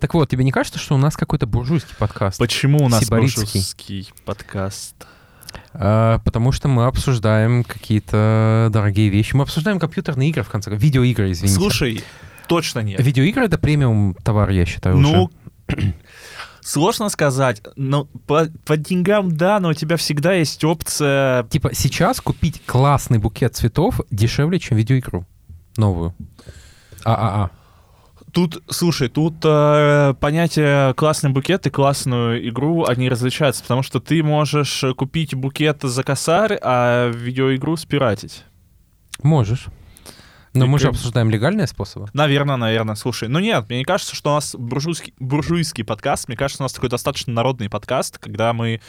Так вот, тебе не кажется, что у нас какой-то буржуйский подкаст? Почему у нас буржуйский подкаст? А, потому что мы обсуждаем какие-то дорогие вещи. Мы обсуждаем компьютерные игры, в конце концов. Видеоигры, извините. Слушай, точно нет. Видеоигры — это премиум товар, я считаю, Ну, уже. сложно сказать. Но по, по деньгам, да, но у тебя всегда есть опция... Типа сейчас купить классный букет цветов дешевле, чем видеоигру новую. А-а-а. Тут, слушай, тут э, понятие классный букет и классную игру, они различаются, потому что ты можешь купить букет за косарь, а видеоигру спиратить. Можешь. Но И мы же обсуждаем легальные способы. Наверное, наверное. Слушай, ну нет, мне не кажется, что у нас буржуйский, буржуйский подкаст. Мне кажется, у нас такой достаточно народный подкаст, когда мы...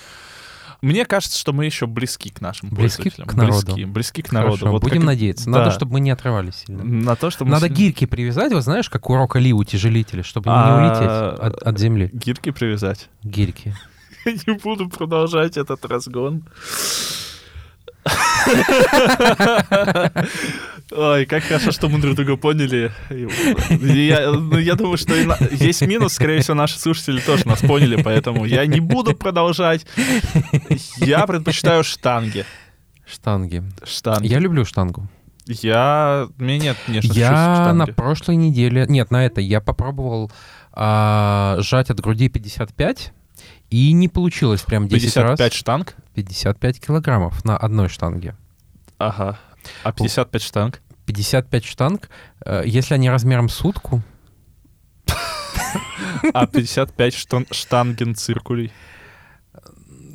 Мне кажется, что мы еще близки к нашим Близки пользователям. к народу. Близки, близки к народу. Хорошо, Вот будем как- надеяться. да. Надо, чтобы мы не отрывались сильно. На то, что мы... Надо гирьки привязать, вот знаешь, как у Рока Ли утяжелители, чтобы не А, улететь от, от земли. Гирьки привязать. Гирьки. Не буду продолжать этот разгон. Ой, как хорошо, что мы друг друга поняли. Я, ну, я думаю, что на- есть минус, скорее всего, наши слушатели тоже нас поняли, поэтому я не буду продолжать. Я предпочитаю штанги. Штанги. Штанги. Я люблю штангу. Я... Меня нет нежных чувств к Я на прошлой неделе... Нет, на это я попробовал а, сжать от груди 55, и не получилось прям 10 55 раз. штанг? 55 килограммов на одной штанге. Ага. А 55 штанг? 55 штанг, э, если они размером с утку, А 55 штан- штанген циркулей?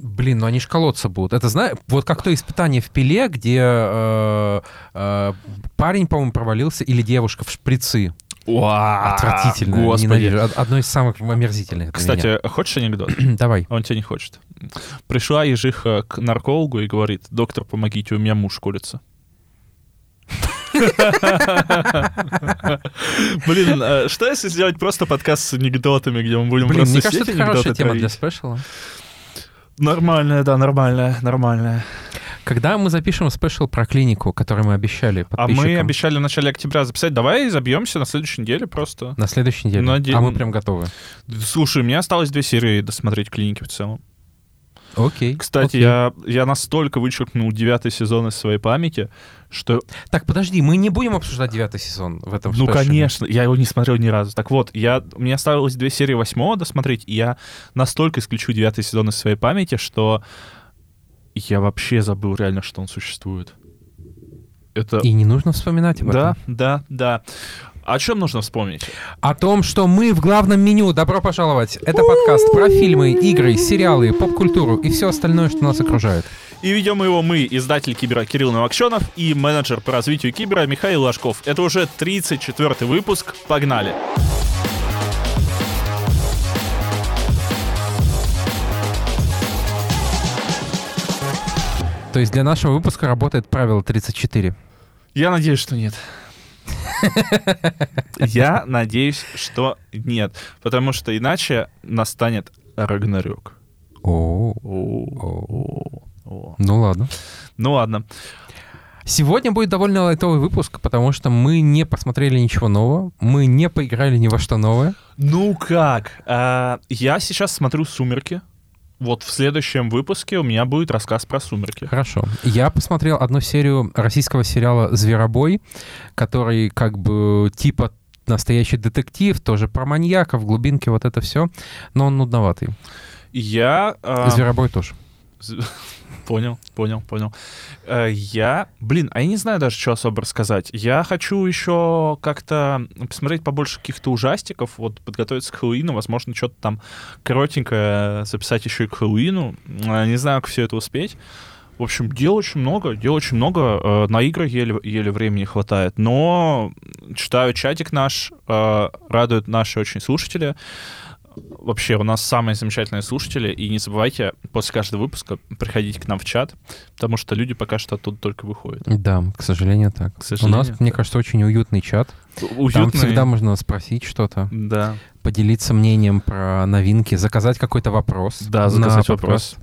блин, ну они ж колоться будут. Это знаешь, вот как то испытание в пиле, где э, э, парень, по-моему, провалился, или девушка в шприцы. Уа, Отвратительно. А, Господи. Одно из самых омерзительных. для Кстати, хочешь анекдот? давай. Он тебя не хочет. Пришла ежиха к наркологу и говорит, доктор, помогите, у меня муж колется. Блин, э, что если сделать просто подкаст с анекдотами, где мы будем Блин, просто мне кажется, это хорошая тема для спешала. Нормальная, да, нормальная, нормальная. Когда мы запишем спешл про клинику, который мы обещали А мы обещали в начале октября записать. Давай забьемся на следующей неделе просто. на следующей неделе, На день. а мы прям готовы. Слушай, у меня осталось две серии досмотреть клиники в целом. Окей. Кстати, окей. я, я настолько вычеркнул девятый сезон из своей памяти, что Так, подожди, мы не будем обсуждать девятый сезон в этом Ну, конечно, я его не смотрел ни разу. Так вот, я, мне осталось две серии восьмого досмотреть, и я настолько исключу девятый сезон из своей памяти, что я вообще забыл реально, что он существует. Это... И не нужно вспоминать об Да, этом. да, да. О чем нужно вспомнить? О том, что мы в главном меню. Добро пожаловать. Это подкаст про фильмы, игры, сериалы, поп-культуру и все остальное, что нас окружает. И ведем его мы, издатель Кибера Кирилл Новокщенов и менеджер по развитию Кибера Михаил Ложков. Это уже 34 выпуск. Погнали! То есть для нашего выпуска работает правило 34. Я надеюсь, что нет. Я надеюсь, что нет. Потому что иначе настанет Рагнарёк. Ну ладно. Ну ладно. Сегодня будет довольно лайтовый выпуск, потому что мы не посмотрели ничего нового, мы не поиграли ни во что новое. Ну как? А, Я сейчас смотрю «Сумерки». Вот в следующем выпуске у меня будет рассказ про «Сумерки». Хорошо. Я посмотрел одну серию российского сериала «Зверобой», который как бы типа настоящий детектив, тоже про маньяков, глубинки, вот это все, но он нудноватый. Я... а, «Зверобой» тоже. Понял, понял, понял. Э, Я, блин, а я не знаю даже, что особо рассказать. Я хочу еще как-то посмотреть побольше каких-то ужастиков, вот подготовиться к Хэллоуину, возможно, что-то там коротенькое записать еще и к Хэллоуину. Э, Не знаю, как все это успеть. В общем, дел очень много, дел очень много. Э, На игры еле, еле времени хватает. Но читаю чатик наш, радуют наши очень слушатели. Вообще, у нас самые замечательные слушатели, и не забывайте после каждого выпуска приходить к нам в чат, потому что люди пока что оттуда только выходят. Да, к сожалению, так. К сожалению, У нас, мне кажется, очень уютный чат. Уютные. Там всегда можно спросить что-то, Да, поделиться мнением про новинки, заказать какой-то вопрос. да, заказать вопрос.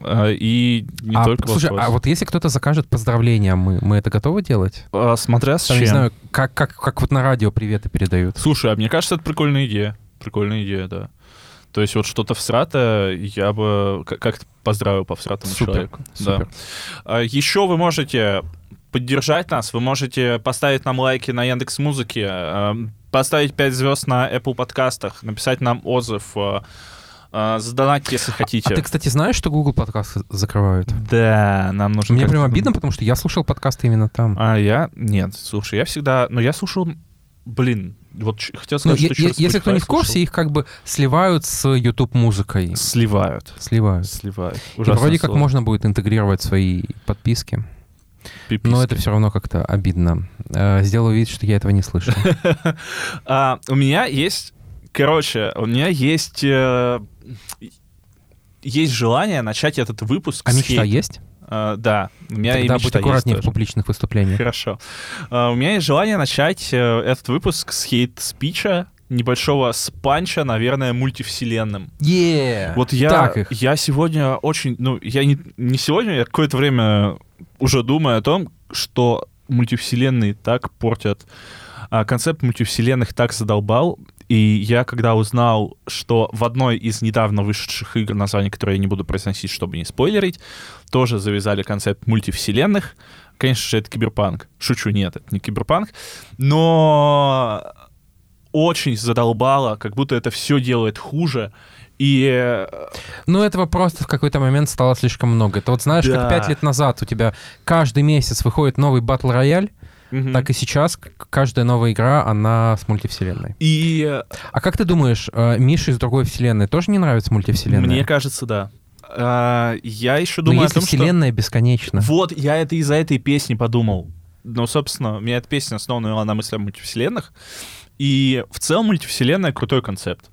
А, И не а, только слушай, вопрос. а вот если кто-то закажет поздравления, мы, мы это готовы делать? А, Смотря с Там, чем. не знаю, как, как, как вот на радио приветы передают. Слушай, а мне кажется, это прикольная идея. Прикольная идея, да. То есть вот что-то всратое я бы как-то поздравил по всратому Супер, человеку. супер. Да. А, Еще вы можете поддержать нас, вы можете поставить нам лайки на Яндекс Музыке, поставить 5 звезд на Apple подкастах, написать нам отзыв, э, э, задонатить, если А хотите. ты, кстати, знаешь, что Google подкасты закрывают? Да, нам нужно... Мне прям обидно, потому что я слушал подкасты именно там. А я... Нет, слушай, я всегда... Ну, я слушал... Блин, вот хотел Ну, сказать, е- что е- если кто не в курсе, слушал. их как бы сливают с YouTube музыкой. Сливают. Сливают. Сливают. И Ужасное вроде как слово. можно будет интегрировать свои подписки, Пиписки. но это все равно как-то обидно. Э, Сделаю вид, что я этого не слышал. А, у меня есть, короче, у меня есть э, есть желание начать этот выпуск. А мечта есть? А, да, у меня и Тогда мечта будь аккуратнее в есть тоже. публичных выступлениях. Хорошо. А, у меня есть желание начать э, этот выпуск с хейт-спича, небольшого спанча, наверное, мультивселенным. Е! Вот я, Так их. я сегодня очень, ну, я не, не сегодня, я какое-то время уже думаю о том, что мультивселенные так портят, а, концепт мультивселенных так задолбал, и я когда узнал, что в одной из недавно вышедших игр, название которой я не буду произносить, чтобы не спойлерить, тоже завязали концепт мультивселенных, конечно же, это киберпанк. Шучу, нет, это не киберпанк, но очень задолбало, как будто это все делает хуже, и э, Ну, этого просто в какой-то момент стало слишком много. Это вот знаешь, Да. как пять лет назад у тебя каждый месяц выходит новый батл рояль, мгм. так и сейчас каждая новая игра, она с мультивселенной. И А как ты думаешь, э, Мише из другой вселенной тоже не нравится мультивселенная? мне кажется, да. А, я еще Но думаю о если том, что... вселенная бесконечна. Вот, я это из-за этой песни подумал. Ну, собственно, у меня эта песня основана на мысли о мультивселенных. И в целом мультивселенная крутой концепт.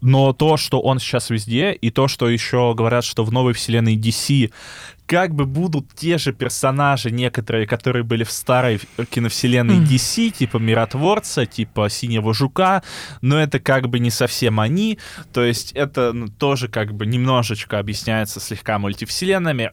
Но то, что он сейчас везде, и то, что еще говорят, что в новой вселенной DC как бы будут те же персонажи некоторые, которые были в старой киновселенной. DC, типа Миротворца, типа Синего Жука, но это как бы не совсем они, то есть это ну, тоже как бы немножечко объясняется слегка мультивселенными.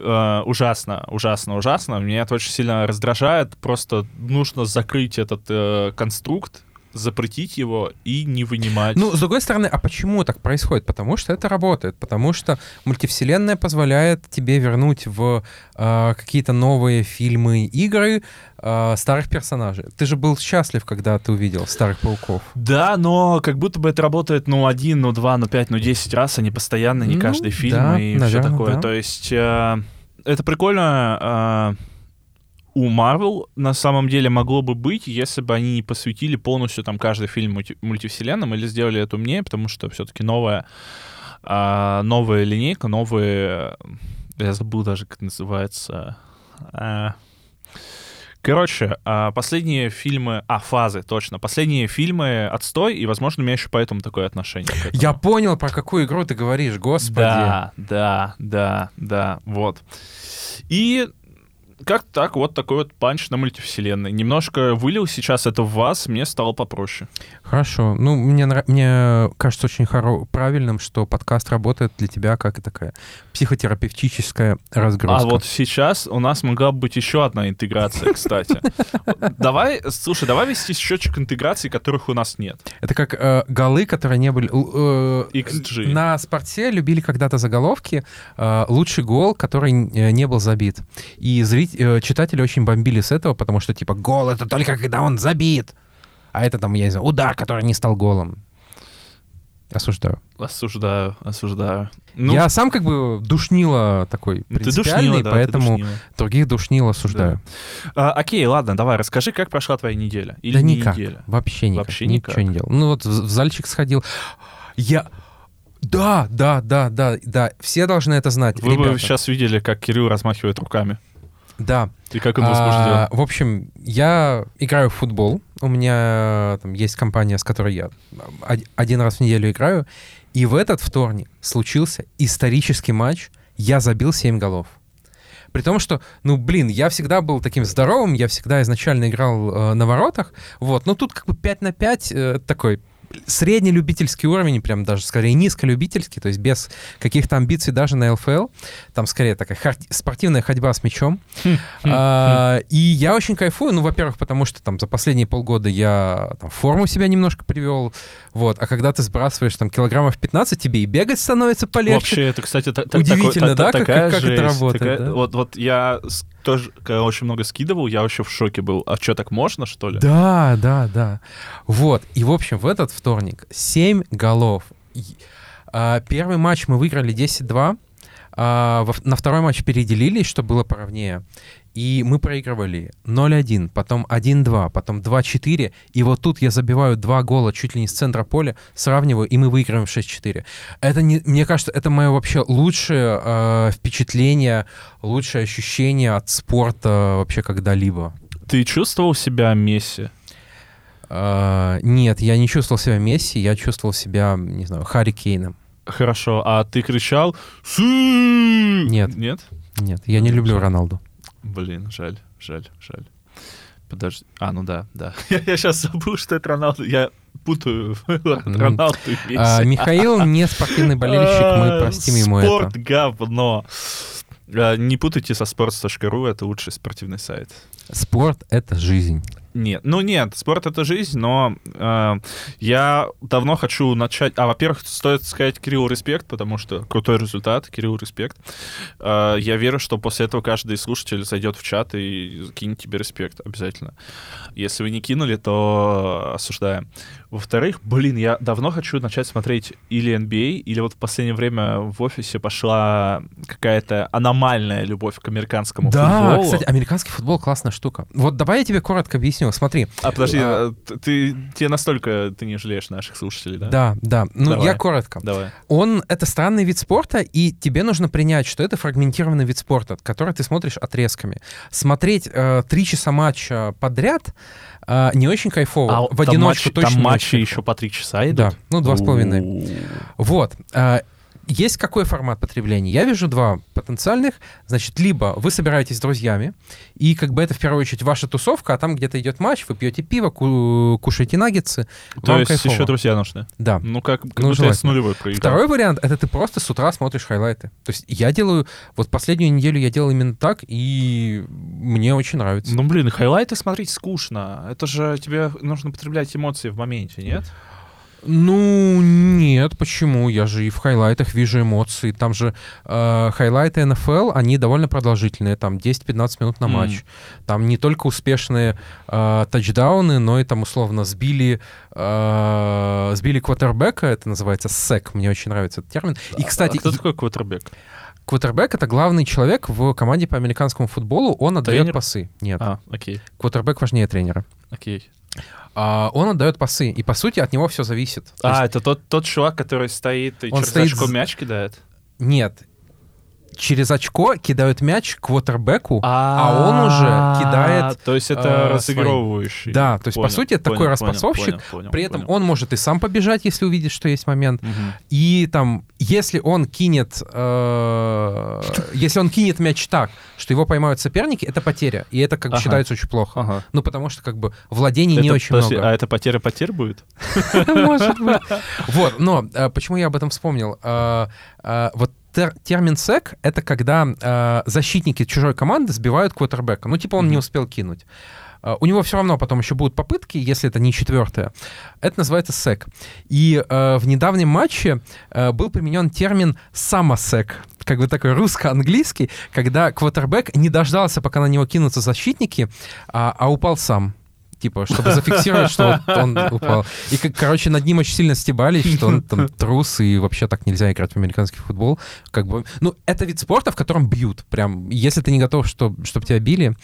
Э, ужасно, ужасно, ужасно. Меня это очень сильно раздражает. Просто нужно закрыть этот э, конструкт, запретить его и не вынимать. Ну, с другой стороны, а почему так происходит? Потому что это работает, потому что мультивселенная позволяет тебе вернуть в э, какие-то новые фильмы, игры э, старых персонажей. Ты же был счастлив, когда ты увидел старых пауков. Да, но как будто бы это работает, ну, один, ну, два, ну, пять, ну, десять раз, а не постоянно, не Ну, каждый фильм да, и все наверно, такое. да. То есть э, это прикольно. э, у Marvel на самом деле могло бы быть, если бы они не посвятили полностью там каждый фильм мульти- мультивселенным или сделали это умнее, потому что все-таки новая, а, новая линейка, новые... Я забыл даже, как называется. а, Короче, а, последние фильмы... А, фазы, точно. Последние фильмы отстой, и, возможно, у меня еще поэтому такое отношение. Я понял, про какую игру ты говоришь, господи. Да, да, да, да, вот. И как так, вот такой вот панч на мультивселенной. Немножко вылил сейчас это в вас, мне стало попроще. Хорошо. Ну, мне, мне кажется очень хоро- правильным, что подкаст работает для тебя как и такая психотерапевтическая разгрузка. А вот сейчас у нас могла бы быть еще одна интеграция, кстати. Давай, слушай, давай вести счетчик интеграций, которых у нас нет. Это как э, голы, которые не были... э, XG. На спорте любили когда-то заголовки э, «Лучший гол, который не был забит». И зрить- э, читатели очень бомбили с этого, потому что, типа, гол — это только когда он забит. А это там, я не знаю, удар, который не стал голом. Осуждаю. Осуждаю, осуждаю. Ну, я сам как бы душнила такой принципиальный, душнила, да, поэтому душнила. других душнил осуждаю. А, окей, ладно, давай, расскажи, как прошла твоя неделя. Или Да не никак. неделя. Вообще никак. Вообще Ничего никак. не делал. Ну вот в, в зальчик сходил. Я... Да, да, да, да, да. Все должны это знать. Вы бы Ребята. сейчас видели, как Кирилл размахивает руками. Да. И как он А, возбужден. в общем, я играю в футбол. У меня там есть компания, с которой я од- один раз в неделю играю. И в этот вторник случился исторический матч. Я забил 7 голов. При том, что, ну, блин, я всегда был таким здоровым, я всегда изначально играл э, на воротах, вот, но тут как бы 5 на 5 э, такой средний любительский уровень, прям даже скорее низколюбительский, то есть без каких-то амбиций даже на ЛФЛ. Там скорее такая хар- спортивная ходьба с мячом. А, И я очень кайфую, ну, во-первых, потому что там за последние полгода я там, форму себя немножко привел, вот, а когда ты сбрасываешь там килограммов 15, тебе и бегать становится полегче. Вообще, это, кстати, та- та- Удивительно, та- да, как- как это жесть, работает, такая- да? Вот, вот я тоже когда очень много скидывал, я вообще в шоке был. А что, так можно, что ли? Да, да, да. Вот. И, в общем, в этот вторник 7 голов. А, Первый матч мы выиграли 10-2. а, На второй матч переделились, чтобы было поровнее. И мы проигрывали 0-1, потом 1-2, потом 2-4. И вот тут я забиваю два гола чуть ли не с центра поля, сравниваю, и мы выигрываем 6-4. Это, не, мне кажется, это мое вообще лучшее э, впечатление, лучшее ощущение от спорта вообще когда-либо. Ты чувствовал себя Месси? А, нет, я не чувствовал себя Месси, я чувствовал себя, не знаю, Харри Кейном. Хорошо, а ты кричал! Нет. Нет? Нет, я не люблю Роналду. Блин, жаль, жаль, жаль. Подожди. А, ну да, да. Я, сейчас забыл, что это Роналду. Я путаю Роналду и Месси. А, Михаил не спортивный болельщик, мы А, простим ему Спорт это. говно. А, Не путайте со sports.ru, это лучший спортивный сайт. Спорт — это жизнь. Нет, ну нет, спорт это жизнь, но э, я давно хочу начать. А, во-первых, стоит сказать Кириллу респект, потому что крутой результат, Кирилл респект. Э, я верю, что после этого каждый слушатель зайдет в чат и кинет тебе респект обязательно. Если вы не кинули, то осуждаем. Во-вторых, блин, я давно хочу начать смотреть или NBA, или вот в последнее время в офисе пошла какая-то аномальная любовь к американскому Да, футболу. кстати, американский футбол классная штука. Вот давай я тебе коротко объясню. Смотри. А подожди, А, а, т- ты, тебе настолько ты не жалеешь наших слушателей, да? Да, да. Ну, Давай. я коротко. Давай. Он — это странный вид спорта, и тебе нужно принять, что это фрагментированный вид спорта, который ты смотришь отрезками. Смотреть э, три часа матча подряд э, не очень кайфово. А в одиночку матчи- точно Там матчи еще по три часа идут? Да, ну, два с половиной. Вот. а, Есть какой формат потребления? Я вижу два потенциальных. Значит, либо вы собираетесь с друзьями, и как бы это в первую очередь ваша тусовка, а там где-то идет матч, вы пьете пиво, ку- кушаете наггетсы. То вам есть кайфово. еще друзья нужны? Да. Ну, как, как Ну, будто я с нулевой проиграл. Второй вариант — это ты просто с утра смотришь хайлайты. То есть я делаю... Вот последнюю неделю я делал именно так, и мне очень нравится. Ну, блин, хайлайты смотреть скучно. Это же тебе нужно потреблять эмоции в моменте, нет? Ну, нет, почему? Я же и в хайлайтах вижу эмоции. Там же э, хайлайты НФЛ, они довольно продолжительные, там 10-15 минут на матч. Там не только успешные э, тачдауны, но и там условно сбили, э, сбили квотербека, это называется сек, мне очень нравится этот термин. И, кстати, А кто такой квотербек? квотербек — это главный человек в команде по американскому футболу, он отдает Тренер? пасы. Нет, А, окей, квотербек важнее тренера. окей. А, он отдает пасы, и, по сути, от него все зависит. А, есть- это тот, тот чувак, который стоит и Он стоит очко с- мяч кидает? Нет. Через очко кидают мяч квотербеку, а он уже кидает... То есть это э, разыгрывающий. Да, то есть, по сути, это такой понял, распасовщик. понял, понял, При этом понял. он может и сам побежать, если увидит, что есть момент. И там, если он кинет, э, если он кинет мяч так, что его поймают соперники, это потеря, и это как бы Ага. считается очень плохо. Ага. Ну потому что как бы владений не очень подожди, много. А это потеря потерь будет? Может быть. Вот, но э, почему я об этом вспомнил? Вот тер- термин сек — это когда э, защитники чужой команды сбивают квотербека. Ну, типа он не Мгм. успел кинуть. Э, У него все равно потом еще будут попытки, если это не четвертая. Это называется сек. И э, в недавнем матче э, был применен термин самосек, как бы такой русско-английский, когда квотербек не дождался, пока на него кинутся защитники, а, а упал сам. Типа, чтобы зафиксировать, что он упал. И, короче, над ним очень сильно стебались, что он там трус, и вообще так нельзя играть в американский футбол. Как бы, ну, это вид спорта, в котором бьют. Прям, если ты не готов, чтобы тебя били.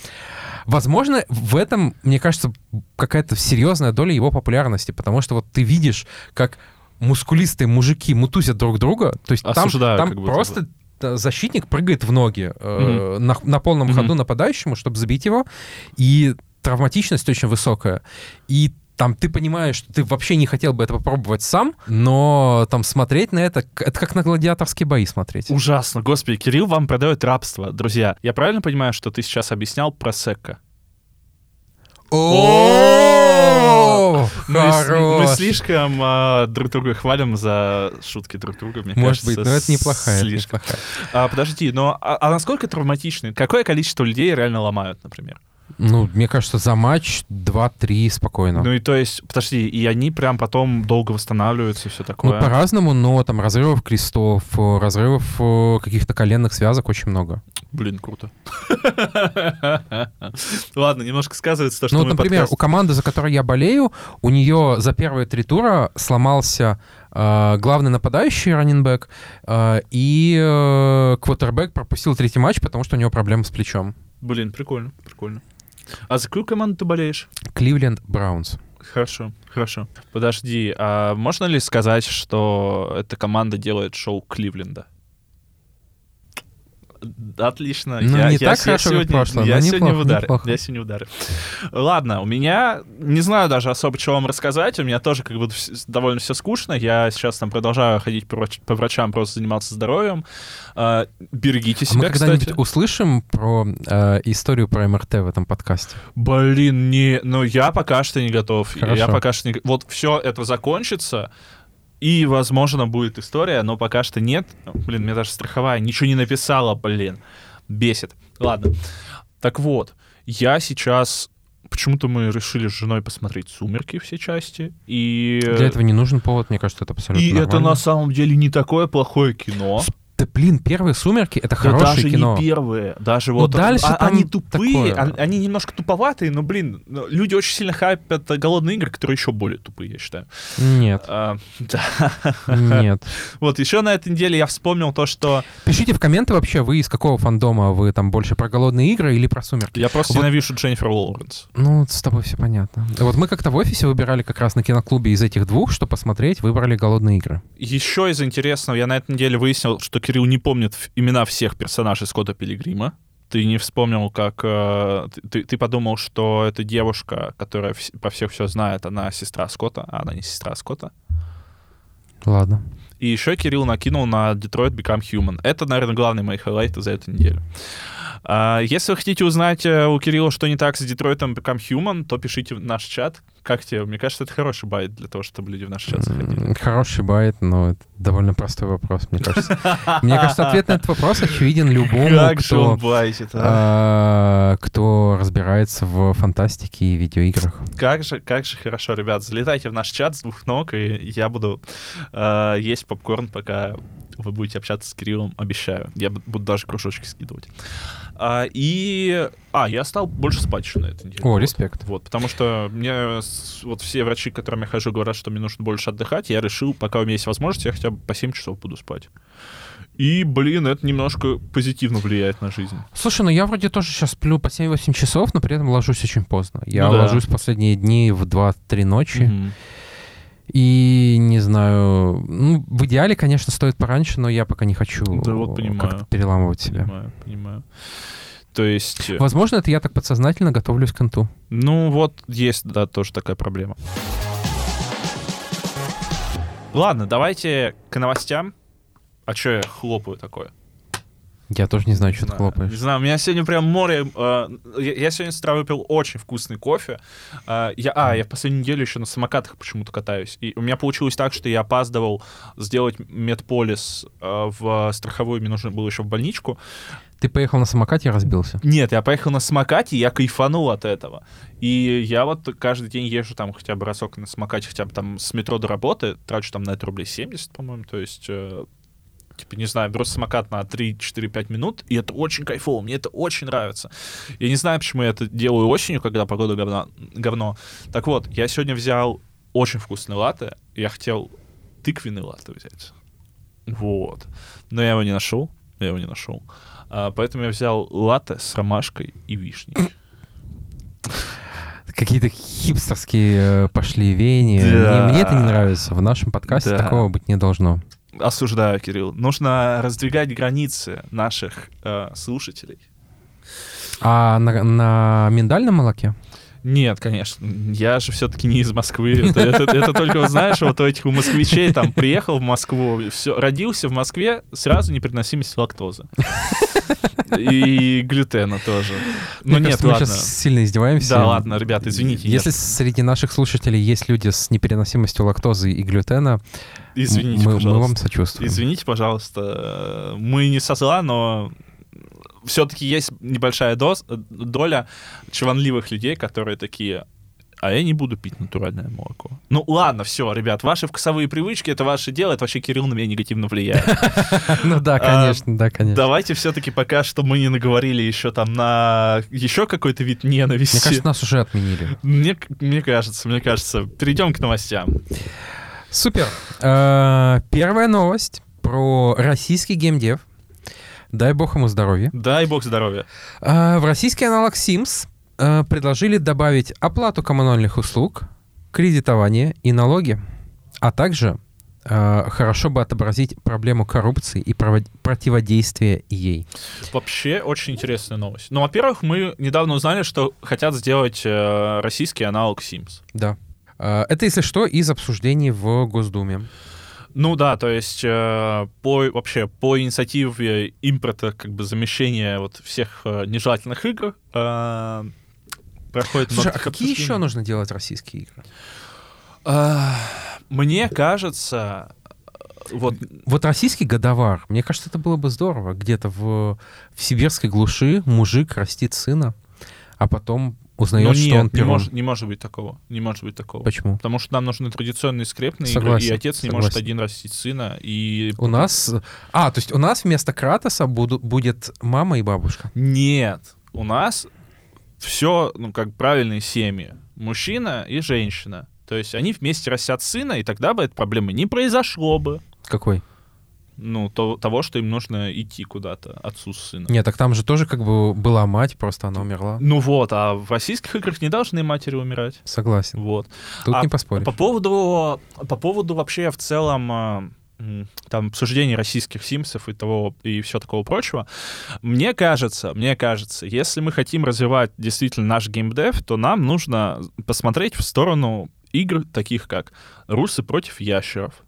Возможно, в этом, мне кажется, какая-то серьезная доля его популярности, потому что вот ты видишь, как мускулистые мужики мутузят друг друга, то есть там, Осуждаю, там будто просто э, защитник прыгает в ноги э, на, на полном Мгм. ходу нападающему, чтобы забить его, и травматичность очень высокая. И там ты понимаешь, что ты вообще не хотел бы это попробовать сам, но там смотреть на это, это как на гладиаторские бои смотреть. Ужасно. Господи, Кирилл вам продает рабство. Друзья, я правильно понимаю, что ты сейчас объяснял про Секка? О! Мы, мы слишком а, друг друга хвалим за шутки друг друга, мне Может кажется. быть, но это неплохая. это Слишком. неплохая. А, подожди, но а, а насколько травматичны? Какое количество людей реально ломают, например? Ну, мне кажется, за матч 2-3 спокойно. Ну и то есть, подожди, и они прям потом долго восстанавливаются и все Ну, такое. по-разному, но там разрывов крестов, э, разрывов э, каких-то коленных связок очень много. Блин, круто. Ладно, немножко сказывается то, что Ну, вот, например, подкаст- у команды, за которой я болею, у нее за первые три тура сломался э, главный нападающий раннинбэк, э, и э, квотербек пропустил третий матч, потому что у него проблемы с плечом. Блин, прикольно, прикольно. А за какую команду ты болеешь? Кливленд Браунс. Хорошо, хорошо. Подожди, а можно ли сказать, что эта команда делает шоу Кливленда? Отлично. Ну, я, не я так с- хорошо, я как сегодня, прошлом, Я сегодня неплохо, в ударе. неплохо. Я сегодня в ударе. Ладно, у меня не знаю даже особо, что вам рассказать. У меня тоже как бы довольно все скучно. Я сейчас там продолжаю ходить по, врач- по врачам, просто заниматься здоровьем. А, берегите А мы себя, когда-нибудь кстати. услышим про э, историю про МРТ в этом подкасте? Блин, не, ну я пока что не готов. Я Хорошо. пока что не... Вот все это закончится, и, возможно, будет история, но пока что нет. Блин, мне даже страховая ничего не написала, блин. Бесит. Ладно. Так вот, я сейчас... Почему-то мы решили с женой посмотреть «Сумерки» все части, и... Для этого не нужен повод, мне кажется, это абсолютно И это нормально. на самом деле не такое плохое кино. Да, блин, первые «Сумерки» — это Да хорошее даже кино. не первые, даже Ну, вот дальше а- они тупые, такое. а- они немножко туповатые, но блин, люди очень сильно хайпят голодные игры, которые еще более тупые, я считаю. Нет, А, да. нет. Вот еще на этой неделе я вспомнил то, что Пишите в комменты вообще, вы из какого фандома? Вы там больше про голодные игры или про «Сумерки»? я просто Вот- ненавижу Дженнифер Лоуренс. Ну, с тобой все понятно. Вот мы как-то в офисе выбирали как раз на киноклубе из этих двух, что посмотреть, выбрали «Голодные игры». Еще из интересного, я на этой неделе выяснил, что Кирилл не помнит имена всех персонажей Скотта Пилигрима. Ты не вспомнил, как... э, ты- ты, подумал, что эта девушка, которая про всех все знает, она сестра Скотта, а она не сестра Скотта. Ладно. И еще Кирилл накинул на Detroit Become Human. Это, наверное, главный мои хайлайты за эту неделю. А, если вы хотите узнать э, у Кирилла, что не так с Detroit Become Human, то пишите в наш чат. Как тебе? Мне кажется, это хороший байт для того, чтобы люди в наш чат заходили. Хороший байт, но это довольно простой вопрос, мне кажется. Мне кажется, ответ на этот вопрос очевиден любому, кто, а? а, кто разбирается в фантастике и видеоиграх. Как же, как же хорошо, ребят. Залетайте в наш чат с двух ног, и я буду э, есть попкорн, пока вы будете общаться с Кириллом, обещаю. Я бу- буду даже кружочки скидывать. А, и... А, я стал больше спать еще на этой неделе. О, Вот. респект. Вот, потому что мне вот все врачи, к которым я хожу, говорят, что мне нужно больше отдыхать. Я решил, пока у меня есть возможность, я хотя бы по 7 часов буду спать. И, блин, это немножко позитивно влияет на жизнь. Слушай, ну я вроде тоже сейчас сплю по 7-8 часов, но при этом ложусь очень поздно. Я Ну да. ложусь последние дни в 2-3 ночи. Мгм. И не знаю, ну, в идеале, конечно, стоит пораньше, но я пока не хочу Да вот понимаю. как-то переламывать себя. Понимаю, понимаю. То есть... э, Возможно, это я так подсознательно готовлюсь к конту. Ну, вот есть, да, тоже такая проблема. Ладно, давайте к новостям. А что я хлопаю такое? Я тоже не знаю, что ты знаю. Не хлопаешь. знаю, у меня сегодня прям море... э, я, я сегодня с утра выпил очень вкусный кофе. Э, я, а, я в последнюю неделю еще на самокатах почему-то катаюсь. И у меня получилось так, что я опаздывал сделать медполис э, в страховую, мне нужно было еще в больничку. Ты поехал на самокате и разбился. Нет, я поехал на самокате, я кайфанул от этого. И я вот каждый день езжу там хотя бы разок на самокате, хотя бы там с метро до работы, трачу там на это рублей 70, по-моему, то есть... Типа, не знаю, беру самокат на 3-4-5 минут, и это очень кайфово, мне это очень нравится. Я не знаю, почему я это делаю осенью, когда погода говна- говно. Так вот, я сегодня взял очень вкусный латте, я хотел тыквенный латте взять. Вот. Но я его не нашел, я его не нашел. А, поэтому я взял латте с ромашкой и вишней. Какие-то хипстерские э, пошли веяния. Да. Мне, мне это не нравится. В нашем подкасте Да. такого быть не должно. Осуждаю, Кирилл. Нужно раздвигать границы наших э, слушателей. А на, на миндальном молоке? Нет, конечно. Я же все-таки не из Москвы. Это, это, это только, знаешь, вот у этих у москвичей там приехал в Москву, все, родился в Москве, сразу непереносимость лактозы. И глютена тоже. Но Мне нет, кажется, мы ладно. сейчас сильно издеваемся. Да, ладно, ребята, извините. Если нет. среди наших слушателей есть люди с непереносимостью лактозы и глютена, Извините, мы, мы пожалуйста. вам сочувствуем. Извините, пожалуйста. Мы не со зла, но все-таки есть небольшая доз, доля чванливых людей, которые такие, а я не буду пить натуральное молоко. Ну ладно, все, ребят, ваши вкусовые привычки, это ваше дело, это вообще Кирилл на меня негативно влияет. Ну да, конечно, да, конечно. Давайте все-таки пока что мы не наговорили еще там на еще какой-то вид ненависти. Мне кажется, нас уже отменили. Мне, кажется, мне кажется. Перейдем к новостям. Супер. Э, Первая новость про российский геймдев. Дай бог ему здоровья. Дай бог здоровья. Э, В российский аналог Sims э, предложили добавить оплату коммунальных услуг, кредитование и налоги, а также э, хорошо бы отобразить проблему коррупции и противодействия ей. Вообще очень интересная новость. Ну, во-первых, мы недавно узнали, что хотят сделать э, российский аналог Sims. Да. Это, если что, из обсуждений в Госдуме. Ну да, то есть э, по вообще по инициативе импорта, как бы замещения вот всех э, нежелательных игр э, проходит Слушай, много а какие еще нужно делать российские игры? А, Мне кажется, э, вот Вот российский годовар, мне кажется, это было бы здорово. Где-то в, в сибирской глуши мужик растит сына, а потом узнает, ну, что нет, он не перун. может, не может быть такого, не может быть такого. Почему? Потому что нам нужны традиционные скрепные игры, Согласен, и отец не может один растить сына. И У нас... А, то есть у нас вместо Кратоса буду, будет мама и бабушка. Нет, у нас все, ну, как правильные семьи. Мужчина и женщина. То есть они вместе растят сына, и тогда бы этой проблемы не произошло бы. Какой? Ну, то- того, что им нужно идти куда-то, отцу с сыном. Нет, так там же тоже как бы была мать, просто она умерла. Ну вот, а в российских играх не должны матери умирать. Согласен. Вот. Тут А не поспоришь. По поводу, по поводу вообще в целом а, там обсуждений российских симсов и того и все такого прочего, мне кажется, мне кажется, если мы хотим развивать действительно наш геймдев, то нам нужно посмотреть в сторону игр таких как «Русы против ящеров».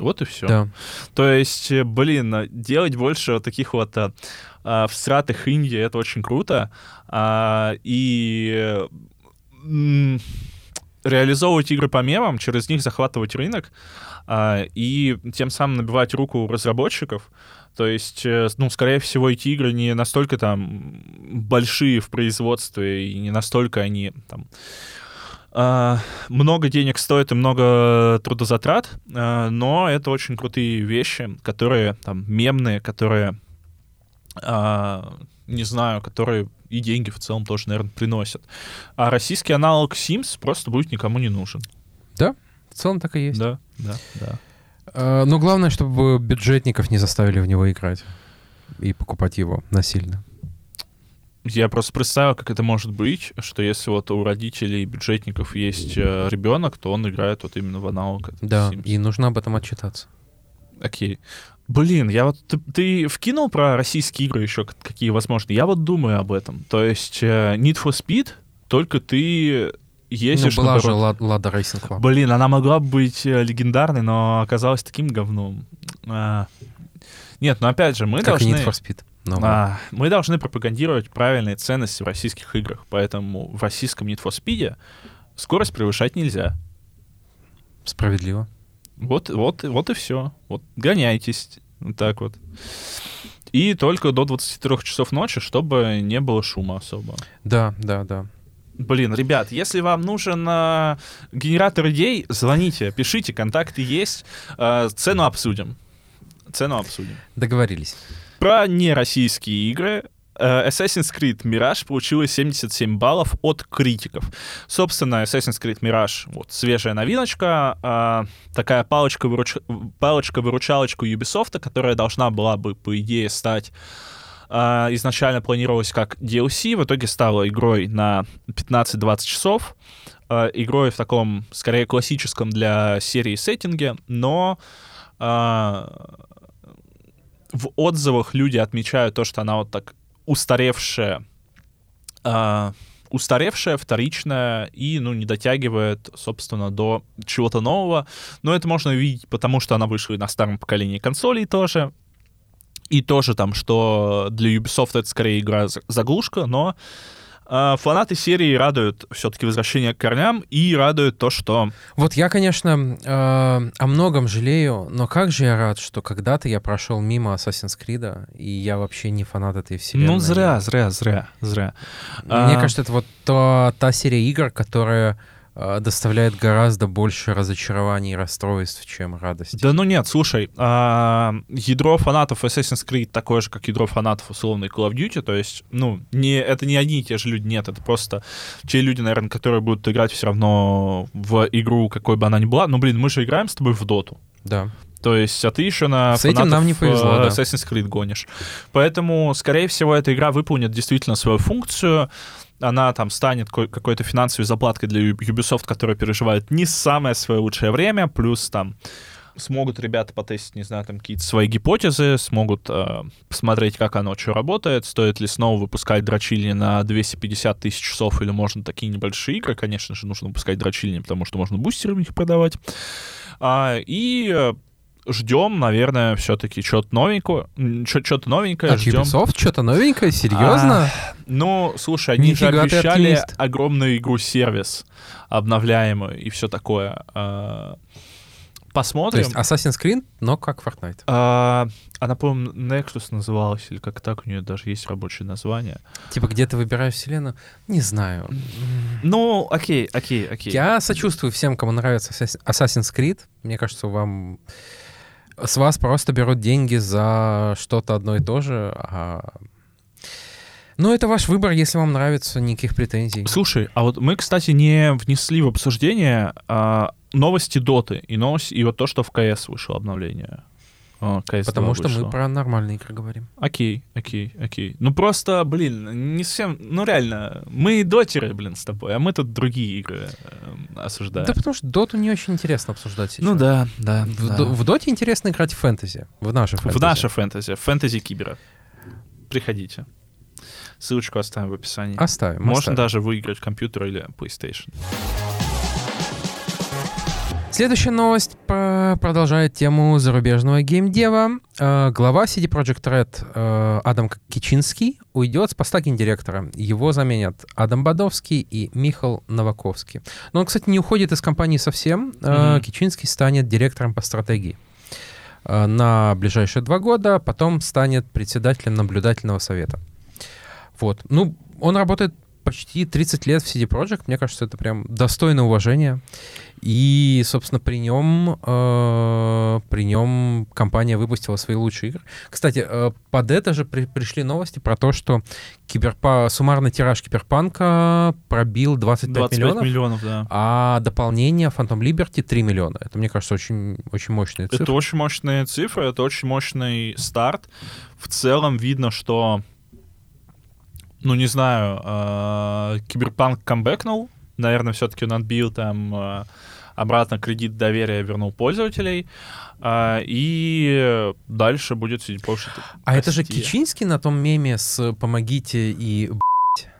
Вот и все. Да. То есть, э, блин, а, делать больше вот таких вот а, а, всратых Индии, это очень круто. А, и э, м, реализовывать игры по мемам, через них захватывать рынок а, и тем самым набивать руку разработчиков. То есть, э, ну, скорее всего, эти игры не настолько там большие в производстве и не настолько они там много денег стоит и много трудозатрат, а, но это очень крутые вещи, которые там мемные, которые а, не знаю, которые и деньги в целом тоже, наверное, приносят. А российский аналог Sims просто будет никому не нужен. В целом так и есть. Да, да, да. Но главное, чтобы бюджетников не заставили в него играть и покупать его насильно. Я просто представил, как это может быть, что если вот у родителей бюджетников есть э, ребенок, то он играет вот именно в аналог. Да, Sims. и нужно об этом отчитаться. Окей. Блин, я вот ты, ты вкинул про российские игры еще какие возможны. Я вот думаю об этом. То есть э, Need for Speed, только ты Ну, ездишь была же дороге. Ла- Lada Racing Club. Блин, она могла бы быть э, легендарной, но оказалась таким говном. А, Нет, но опять же, мы Как должны... Need for Speed. Новый. А, мы должны пропагандировать правильные ценности в российских играх, поэтому в российском Need for Speed скорость превышать нельзя. Справедливо. Вот, вот, вот и все. Вот гоняйтесь. Вот так вот. И только до 23 часов ночи, чтобы не было шума особо. Да, да, да. Блин, ребят, если вам нужен э, генератор идей, звоните, пишите, контакты есть, э, цену обсудим. Цену обсудим. Договорились. Про нероссийские игры. Э, Assassin's Creed Mirage получила 77 баллов от критиков. Собственно, Assassin's Creed Mirage, вот, свежая новиночка, э, такая палочка-выручалочка палочка Ubisoft, которая должна была бы, по идее, стать э, изначально планировалась как DLC, в итоге стала игрой на 15-20 часов, э, игрой в таком, скорее, классическом для серии сеттинге, но в отзывах люди отмечают то, что она вот так устаревшая, а, устаревшая, вторичная и, ну, не дотягивает, собственно, до чего-то нового. Но это можно видеть, потому что она вышла и на старом поколении консолей тоже. И тоже там, что для Ubisoft это скорее игра заглушка, но э, фанаты серии радуют все-таки возвращение к корням и радуют то, что... Вот я, конечно, э, о многом жалею, но как же я рад, что когда-то я прошел мимо Assassin's Creed, и я вообще не фанат этой вселенной. Ну, зря, зря, зря, зря. Мне А, кажется, это вот то, та серия игр, которая доставляет гораздо больше разочарований и расстройств, чем радости. Да ну нет, слушай, а, ядро фанатов Assassin's Creed такое же, как ядро фанатов условной Call of Duty, то есть, ну, не, это не одни и те же люди, нет, это просто те люди, наверное, которые будут играть все равно в игру, какой бы она ни была. Ну, блин, мы же играем с тобой в доту. Да. То есть, а ты еще на С этим нам не повезло, э, да. Assassin's Creed гонишь. Поэтому, скорее всего, эта игра выполнит действительно свою функцию. Она там станет ко- какой-то финансовой заплаткой для Ubisoft, которая переживает не самое свое лучшее время, плюс там смогут ребята потестить, не знаю, там какие-то свои гипотезы, смогут э, посмотреть, как оно, что работает, стоит ли снова выпускать дрочильни на 250 тысяч часов, или можно такие небольшие игры, конечно же, нужно выпускать дрочильни, потому что можно бустерами их продавать. А, и э, ждем, наверное, все-таки что-то новенького, что-то новенькое От ждем. Ubisoft что-то новенькое? Серьезно? Ну, слушай, они же Нифига ты обещали огромную игру-сервис, обновляемую и все такое. А, То Посмотрим. есть Assassin's Creed, но как Fortnite. А, она, по-моему, Nexus называлась, или как так, у нее даже есть рабочее название. Типа, где ты выбираешь вселенную? Не знаю. Ну, окей, окей, окей. Я сочувствую всем, кому нравится Assassin- Assassin's Creed. Мне кажется, вам с вас просто берут деньги за что-то одно и то же. а- Ну, это ваш выбор, если вам нравится, никаких претензий. Слушай, а вот мы, кстати, не внесли в обсуждение а, новости Доты и новости, и вот то, что в КС вышло обновление. А, CS2 Потому что вышло. мы про нормальные игры говорим. Окей, окей, окей. Ну просто, блин, не совсем... Ну реально, мы дотеры, блин, с тобой, а мы тут другие игры э, осуждаем. Да потому что Доту не очень интересно обсуждать сейчас. ну да, да. В, да. До- в Доте интересно играть в фэнтези. В наше фэнтези. В наше фэнтези, фэнтези кибера. Приходите. Ссылочку оставим в описании. Оставим. Можно оставим. даже выиграть компьютер или PlayStation. Следующая новость продолжает тему зарубежного геймдева. Э, глава CD Projekt Red э, Адам Кичинский уйдет с поста гендиректора. Его заменят Адам Бадовский и Михал Новаковский. Но он, кстати, не уходит из компании совсем. Мгм. Кичинский станет директором по стратегии на ближайшие два года, потом станет председателем наблюдательного совета. Вот. Ну, он работает почти 30 лет в CD Projekt. Мне кажется, это прям достойно уважения. И, собственно, при нем, э, при нем компания выпустила свои лучшие игры. Кстати, э, под это же при- пришли новости про то, что киберпа... суммарный тираж Киберпанка пробил 25, 25 миллионов, миллионов, да. а дополнение Phantom Liberty 3 миллиона. Это, мне кажется, очень, очень мощные цифры. Это очень мощные цифры, это очень мощный старт. В целом видно, что, ну не знаю, э, Киберпанк камбэкнул. Наверное, все-таки он отбил там э, обратно кредит доверия, вернул пользователей. Э, и дальше будет чуть больше. А это же. Кичинский на том меме с «помогите» и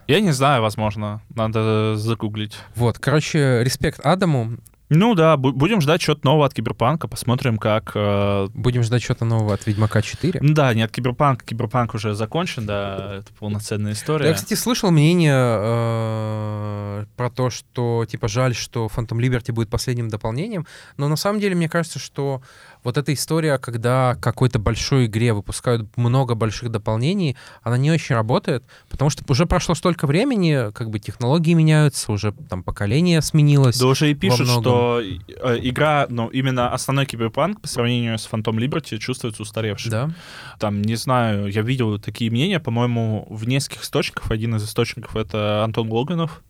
Я не знаю, возможно. Надо загуглить. Вот, короче, респект Адаму. Ну да, бу- будем ждать что-то нового от Киберпанка, посмотрим, как... э, Будем ждать что-то нового от Ведьмака 4. ну Да, нет, Киберпанк, Киберпанк уже закончен, да, это полноценная история. Я, кстати, слышал мнение э, про то, что, типа, жаль, что Phantom Liberty будет последним дополнением, но на самом деле мне кажется, что вот эта история, когда какой-то большой игре выпускают много больших дополнений, она не очень работает, потому что уже прошло столько времени, как бы технологии меняются, уже там поколение сменилось. Да уже и пишут, многом. Что э, игра, ну, именно основной киберпанк по сравнению с Phantom Liberty чувствуется устаревшей. Да. Там, не знаю, я видел такие мнения, по-моему, в нескольких источниках. Один из источников — это Антон Логвинов.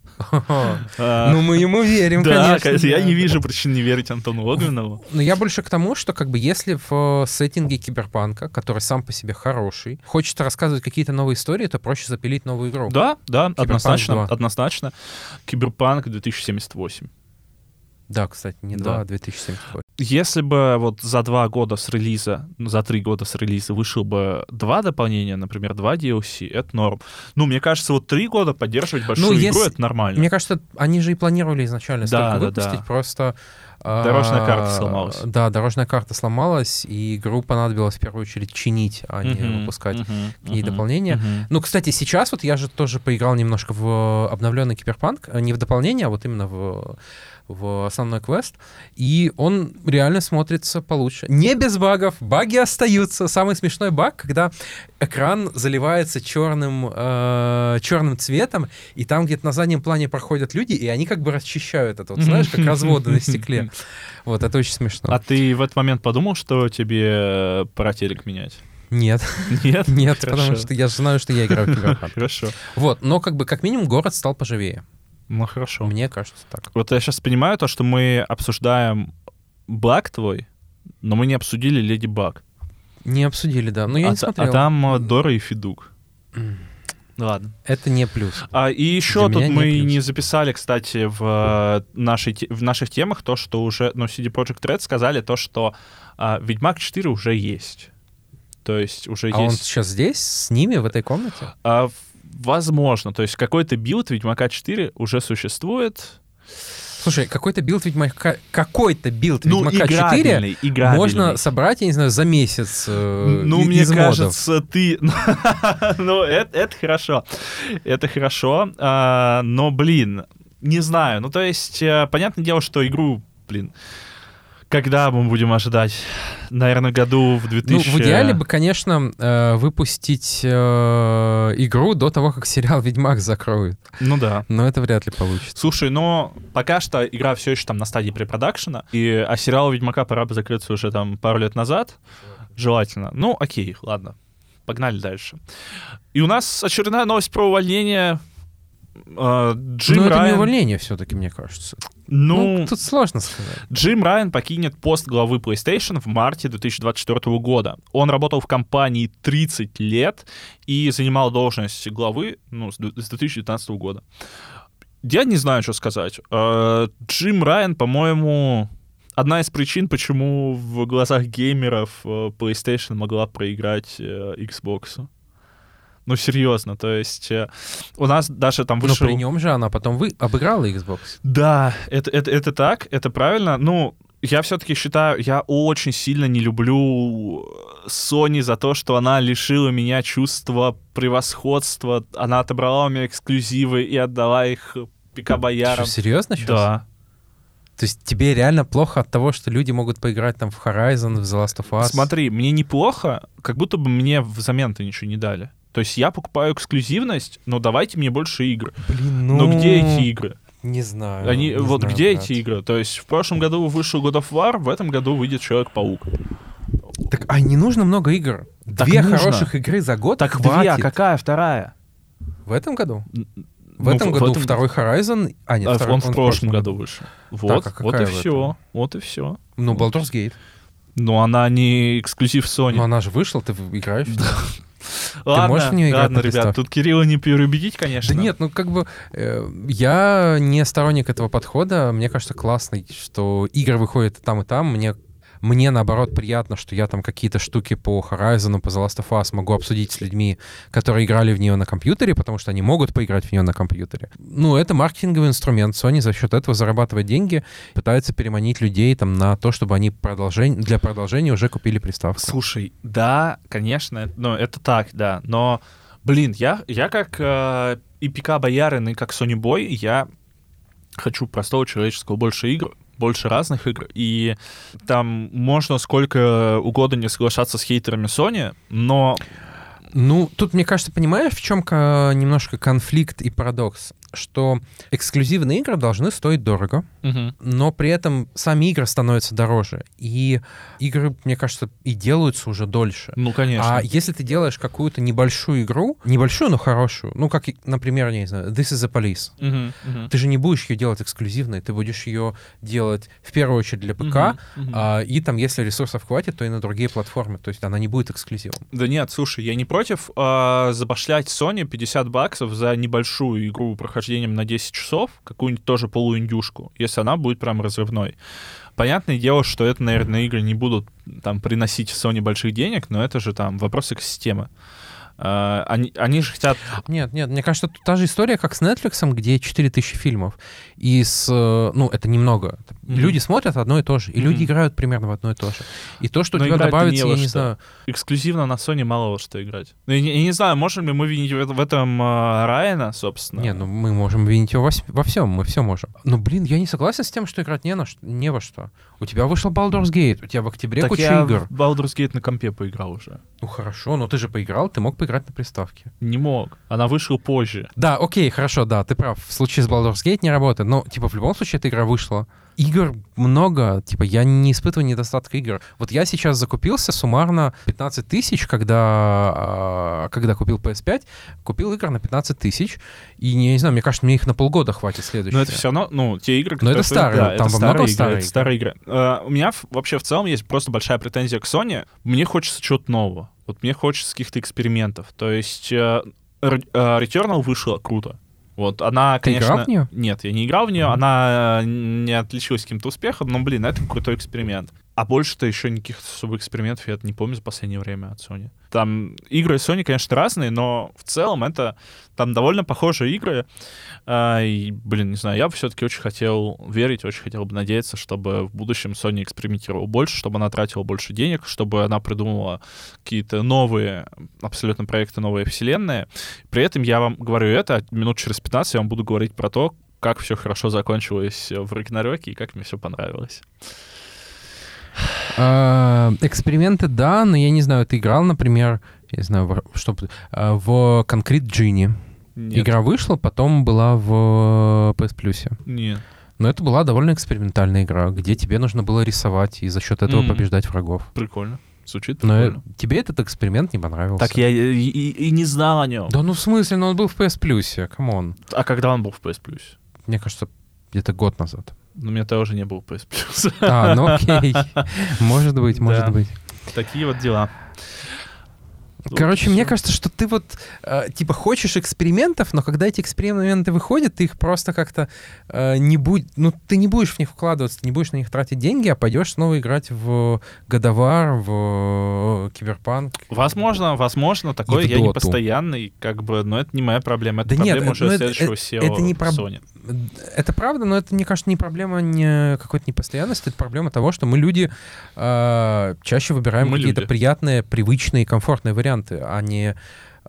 А, Ну, мы ему верим, Да, конечно. я не вижу причин не верить Антону Логвинову. Но я больше к тому, что как бы если в э, сеттинге киберпанка, который сам по себе хороший, хочется рассказывать какие-то новые истории, то проще запилить новую игру. Да, да, однозначно, 2. однозначно. Киберпанк 2078. Да, кстати, не Да. 2, а 2078. Если бы вот за два года с релиза, ну, за три года с релиза вышел бы два дополнения, например, два DLC, это норм. Ну, мне кажется, вот три года поддерживать большую Ну, игру, если- это нормально. Мне кажется, они же и планировали изначально Да, столько да, выпустить, да. просто... а, Дорожная карта сломалась. Да, дорожная карта сломалась, и игру понадобилось в первую очередь чинить, а не Мгм, выпускать мгм, к ней мгм, дополнения. мгм. Ну, кстати, сейчас вот я же тоже поиграл немножко в обновленный Киберпанк, а не в дополнение, а вот именно в, в основной квест, и он реально смотрится получше. Не без багов, баги остаются. Самый смешной баг, когда экран заливается черным, э, черным цветом, и там где-то на заднем плане проходят люди, и они как бы расчищают это, вот знаешь, как разводы на стекле. Вот, это очень смешно. А ты в этот момент подумал, что тебе э, пора телек менять? Нет, Нет? нет, Хорошо. потому что я знаю, что я играю в Киберпанк. Хорошо. Вот, но как бы как минимум город стал поживее. Ну, хорошо. Мне кажется так. Вот я сейчас понимаю то, что мы обсуждаем Баг твой, но мы не обсудили Леди Баг. Не обсудили, да. Но я а, не смотрел. а там э, Дора и Федук. Ладно. Это не плюс. А, и еще Для тут не мы плюс. не записали, кстати, в, э, нашей, в наших темах то, что уже, ну, CD Projekt Red сказали то, что а, Ведьмак 4 уже есть. То есть уже А он есть... сейчас здесь, с ними, в этой комнате? А, в- возможно, то есть какой-то билд Ведьмака 4 уже существует. Слушай, какой-то билд Ведьмака... Какой-то билд Ну, Ведьмака 4 играбельный, играбельный. можно собрать, я не знаю, за месяц э, Ну, и- мне из модов. кажется, ты... Ну, это, это хорошо. Это хорошо. А, но, блин, не знаю. Ну, то есть, э, понятное дело, что игру, блин, когда мы будем ожидать? Наверное, году в 2000... Ну, в идеале бы, конечно, э, выпустить э, игру до того, как сериал «Ведьмак» закроют. Ну да. Но это вряд ли получится. Слушай, но пока что игра все еще там на стадии препродакшена, и, а сериал «Ведьмака» пора бы закрыться уже там пару лет назад, желательно. Ну, окей, ладно, погнали дальше. И у нас очередная новость про увольнение. Э, Джим Но это не Райан... увольнение все-таки, мне кажется. Ну, Ну, тут сложно сказать. Джим Райан покинет пост главы PlayStation в марте 2024 года. Он работал в компании 30 лет и занимал должность главы ну, с ду- с 2019 года. Я не знаю, что сказать. Э, Джим Райан, по-моему, одна из причин, почему в глазах геймеров э, PlayStation могла проиграть э, Xbox. Ну, серьезно, то есть э, у нас даже там Но вышел... при нем же она потом вы... обыграла Xbox. Да, это, это, это так, это правильно. Ну, я все-таки считаю, я очень сильно не люблю Sony за то, что она лишила меня чувства превосходства. Она отобрала у меня эксклюзивы и отдала их пикабоярам. Что, серьезно сейчас? Да. То есть тебе реально плохо от того, что люди могут поиграть там в Horizon, в The Last of Us? Смотри, мне неплохо, как будто бы мне взамен-то ничего не дали. То есть я покупаю эксклюзивность, но давайте мне больше игр. Блин, ну... Но где эти игры? Не знаю. Они, не вот знаю, где брат. эти игры? То есть в прошлом году вышел God of War, в этом году выйдет Человек-паук. Так, а не нужно много игр. Так Две нужно. хороших игры за год Так хватит. две, а какая вторая? В этом году? В Ну, этом в году этом- второй Horizon... А, нет, А, второй- он в прошлом году вышел. Вот, а вот и в все. Вот и все. Ну, Baldur's Gate. Но она не эксклюзив Sony. Но она же вышла, ты в- играешь ладно, можешь в неё играть ладно, ребят, тут Кирилла не переубедить, конечно. Да нет, ну как бы э, я не сторонник этого подхода. Мне кажется классно, что игры выходят и там и там. Мне мне, наоборот, приятно, что я там какие-то штуки по Horizon, по The Last of Us могу обсудить с людьми, которые играли в нее на компьютере, потому что они могут поиграть в нее на компьютере. Ну, это маркетинговый инструмент. Sony за счет этого зарабатывает деньги, пытается переманить людей там на то, чтобы они продолжень... для продолжения уже купили приставку. Слушай, да, конечно, ну, это так, да, но, блин, я, я как э, и ПК Боярин, и как Sony Boy, я хочу простого человеческого больше игр, больше разных игр, и там можно сколько угодно не соглашаться с хейтерами Sony, но Ну, тут, мне кажется, понимаешь, в чем немножко конфликт и парадокс? Что эксклюзивные игры должны стоить дорого, но при этом сами игры становятся дороже. И игры, мне кажется, и делаются уже дольше. ну, конечно. А если ты делаешь какую-то небольшую игру, небольшую, но хорошую, ну, как, например, я не знаю, This is the Police, Мгм, мгм. ты же не будешь ее делать эксклюзивной, ты будешь ее делать в первую очередь для ПК, Мгм, мгм. а, и там, если ресурсов хватит, то и на другие платформы. То есть она не будет эксклюзивом. Да нет, слушай, я не против а, забашлять Sony 50 баксов за небольшую игру, прохождение прохождением на 10 часов, какую-нибудь тоже полуиндюшку, если она будет прям разрывной. Понятное дело, что это, наверное, игры не будут там приносить Sony больших денег, но это же там вопрос экосистемы. Uh, они, они же хотят... Нет, нет, мне кажется, тут та же история, как с Netflix, где 4000 фильмов. И с... Э, ну, это немного. Mm-hmm. Люди смотрят одно и то же, и mm-hmm. люди играют примерно в одно и то же. И то, что Но у тебя добавится, не я не что. знаю... Эксклюзивно на Sony мало во что играть. Ну, я, я не знаю, можем ли мы винить в, этом uh, Райана, собственно? Не, ну мы можем винить его во, во всем, мы все можем. Но, блин, я не согласен с тем, что играть не, на не во что. У тебя вышел Baldur's Gate, у тебя в октябре так куча я игр. Baldur's Gate на компе поиграл уже. Ну хорошо, но ты же поиграл, ты мог поиграть на приставке. Не мог. Она вышла позже. Да, окей, хорошо, да, ты прав. В случае с Baldur's Gate не работает. Но, типа, в любом случае, эта игра вышла игр много, типа, я не испытываю недостатка игр. Вот я сейчас закупился суммарно 15 тысяч, когда, а, когда купил PS5, купил игр на 15 тысяч, и, не, не знаю, мне кажется, мне их на полгода хватит следующие. Но это все равно, ну, те игры, которые... Но это старые, да, там это во многом игры, старые это старые игры. Uh, у меня вообще в целом есть просто большая претензия к Sony. Мне хочется чего-то нового. Вот мне хочется каких-то экспериментов. То есть uh, Returnal вышло круто. Вот, она, Ты конечно... играл в нее? Нет, я не играл в нее, mm-hmm. она не отличилась каким-то успехом, но, блин, это крутой эксперимент. А больше-то еще никаких особых экспериментов я не помню за последнее время от Sony. Там игры Sony, конечно, разные, но в целом это там довольно похожие игры. А, и, блин, не знаю, я бы все-таки очень хотел верить, очень хотел бы надеяться, чтобы в будущем Sony экспериментировала больше, чтобы она тратила больше денег, чтобы она придумала какие-то новые абсолютно проекты, новые вселенные. При этом я вам говорю это, минут через 15 я вам буду говорить про то, как все хорошо закончилось в Рагнарёке и как мне все понравилось. А, эксперименты, да, но я не знаю, ты играл, например, я знаю, что а, в Concrete Genie. Нет. Игра вышла, потом была в PS Plus. Нет. Но это была довольно экспериментальная игра, где тебе нужно было рисовать и за счет этого mm-hmm. побеждать врагов. Прикольно. Звучит прикольно. Но тебе этот эксперимент не понравился. Так я и, и, и не знал о нем. Да ну в смысле, но он был в PS Plus, come on. А когда он был в PS Plus? Мне кажется, где-то год назад. Но у меня тоже не был PS Plus. А, ну окей. Может быть, может быть. Такие вот дела. Короче, мне кажется, что ты вот э, типа хочешь экспериментов, но когда эти эксперименты выходят, ты их просто как-то э, не будь, ну ты не будешь в них вкладываться, не будешь на них тратить деньги, а пойдешь снова играть в Годовар, в Киберпанк. Возможно, возможно, такой я не постоянный, как бы, но это не моя проблема, это да проблема нет, уже это, следующего это, SEO это не про... Это правда, но это, мне кажется, не проблема не какой-то непостоянности, это проблема того, что мы люди э, чаще выбираем какие-то приятные, привычные, комфортные варианты а не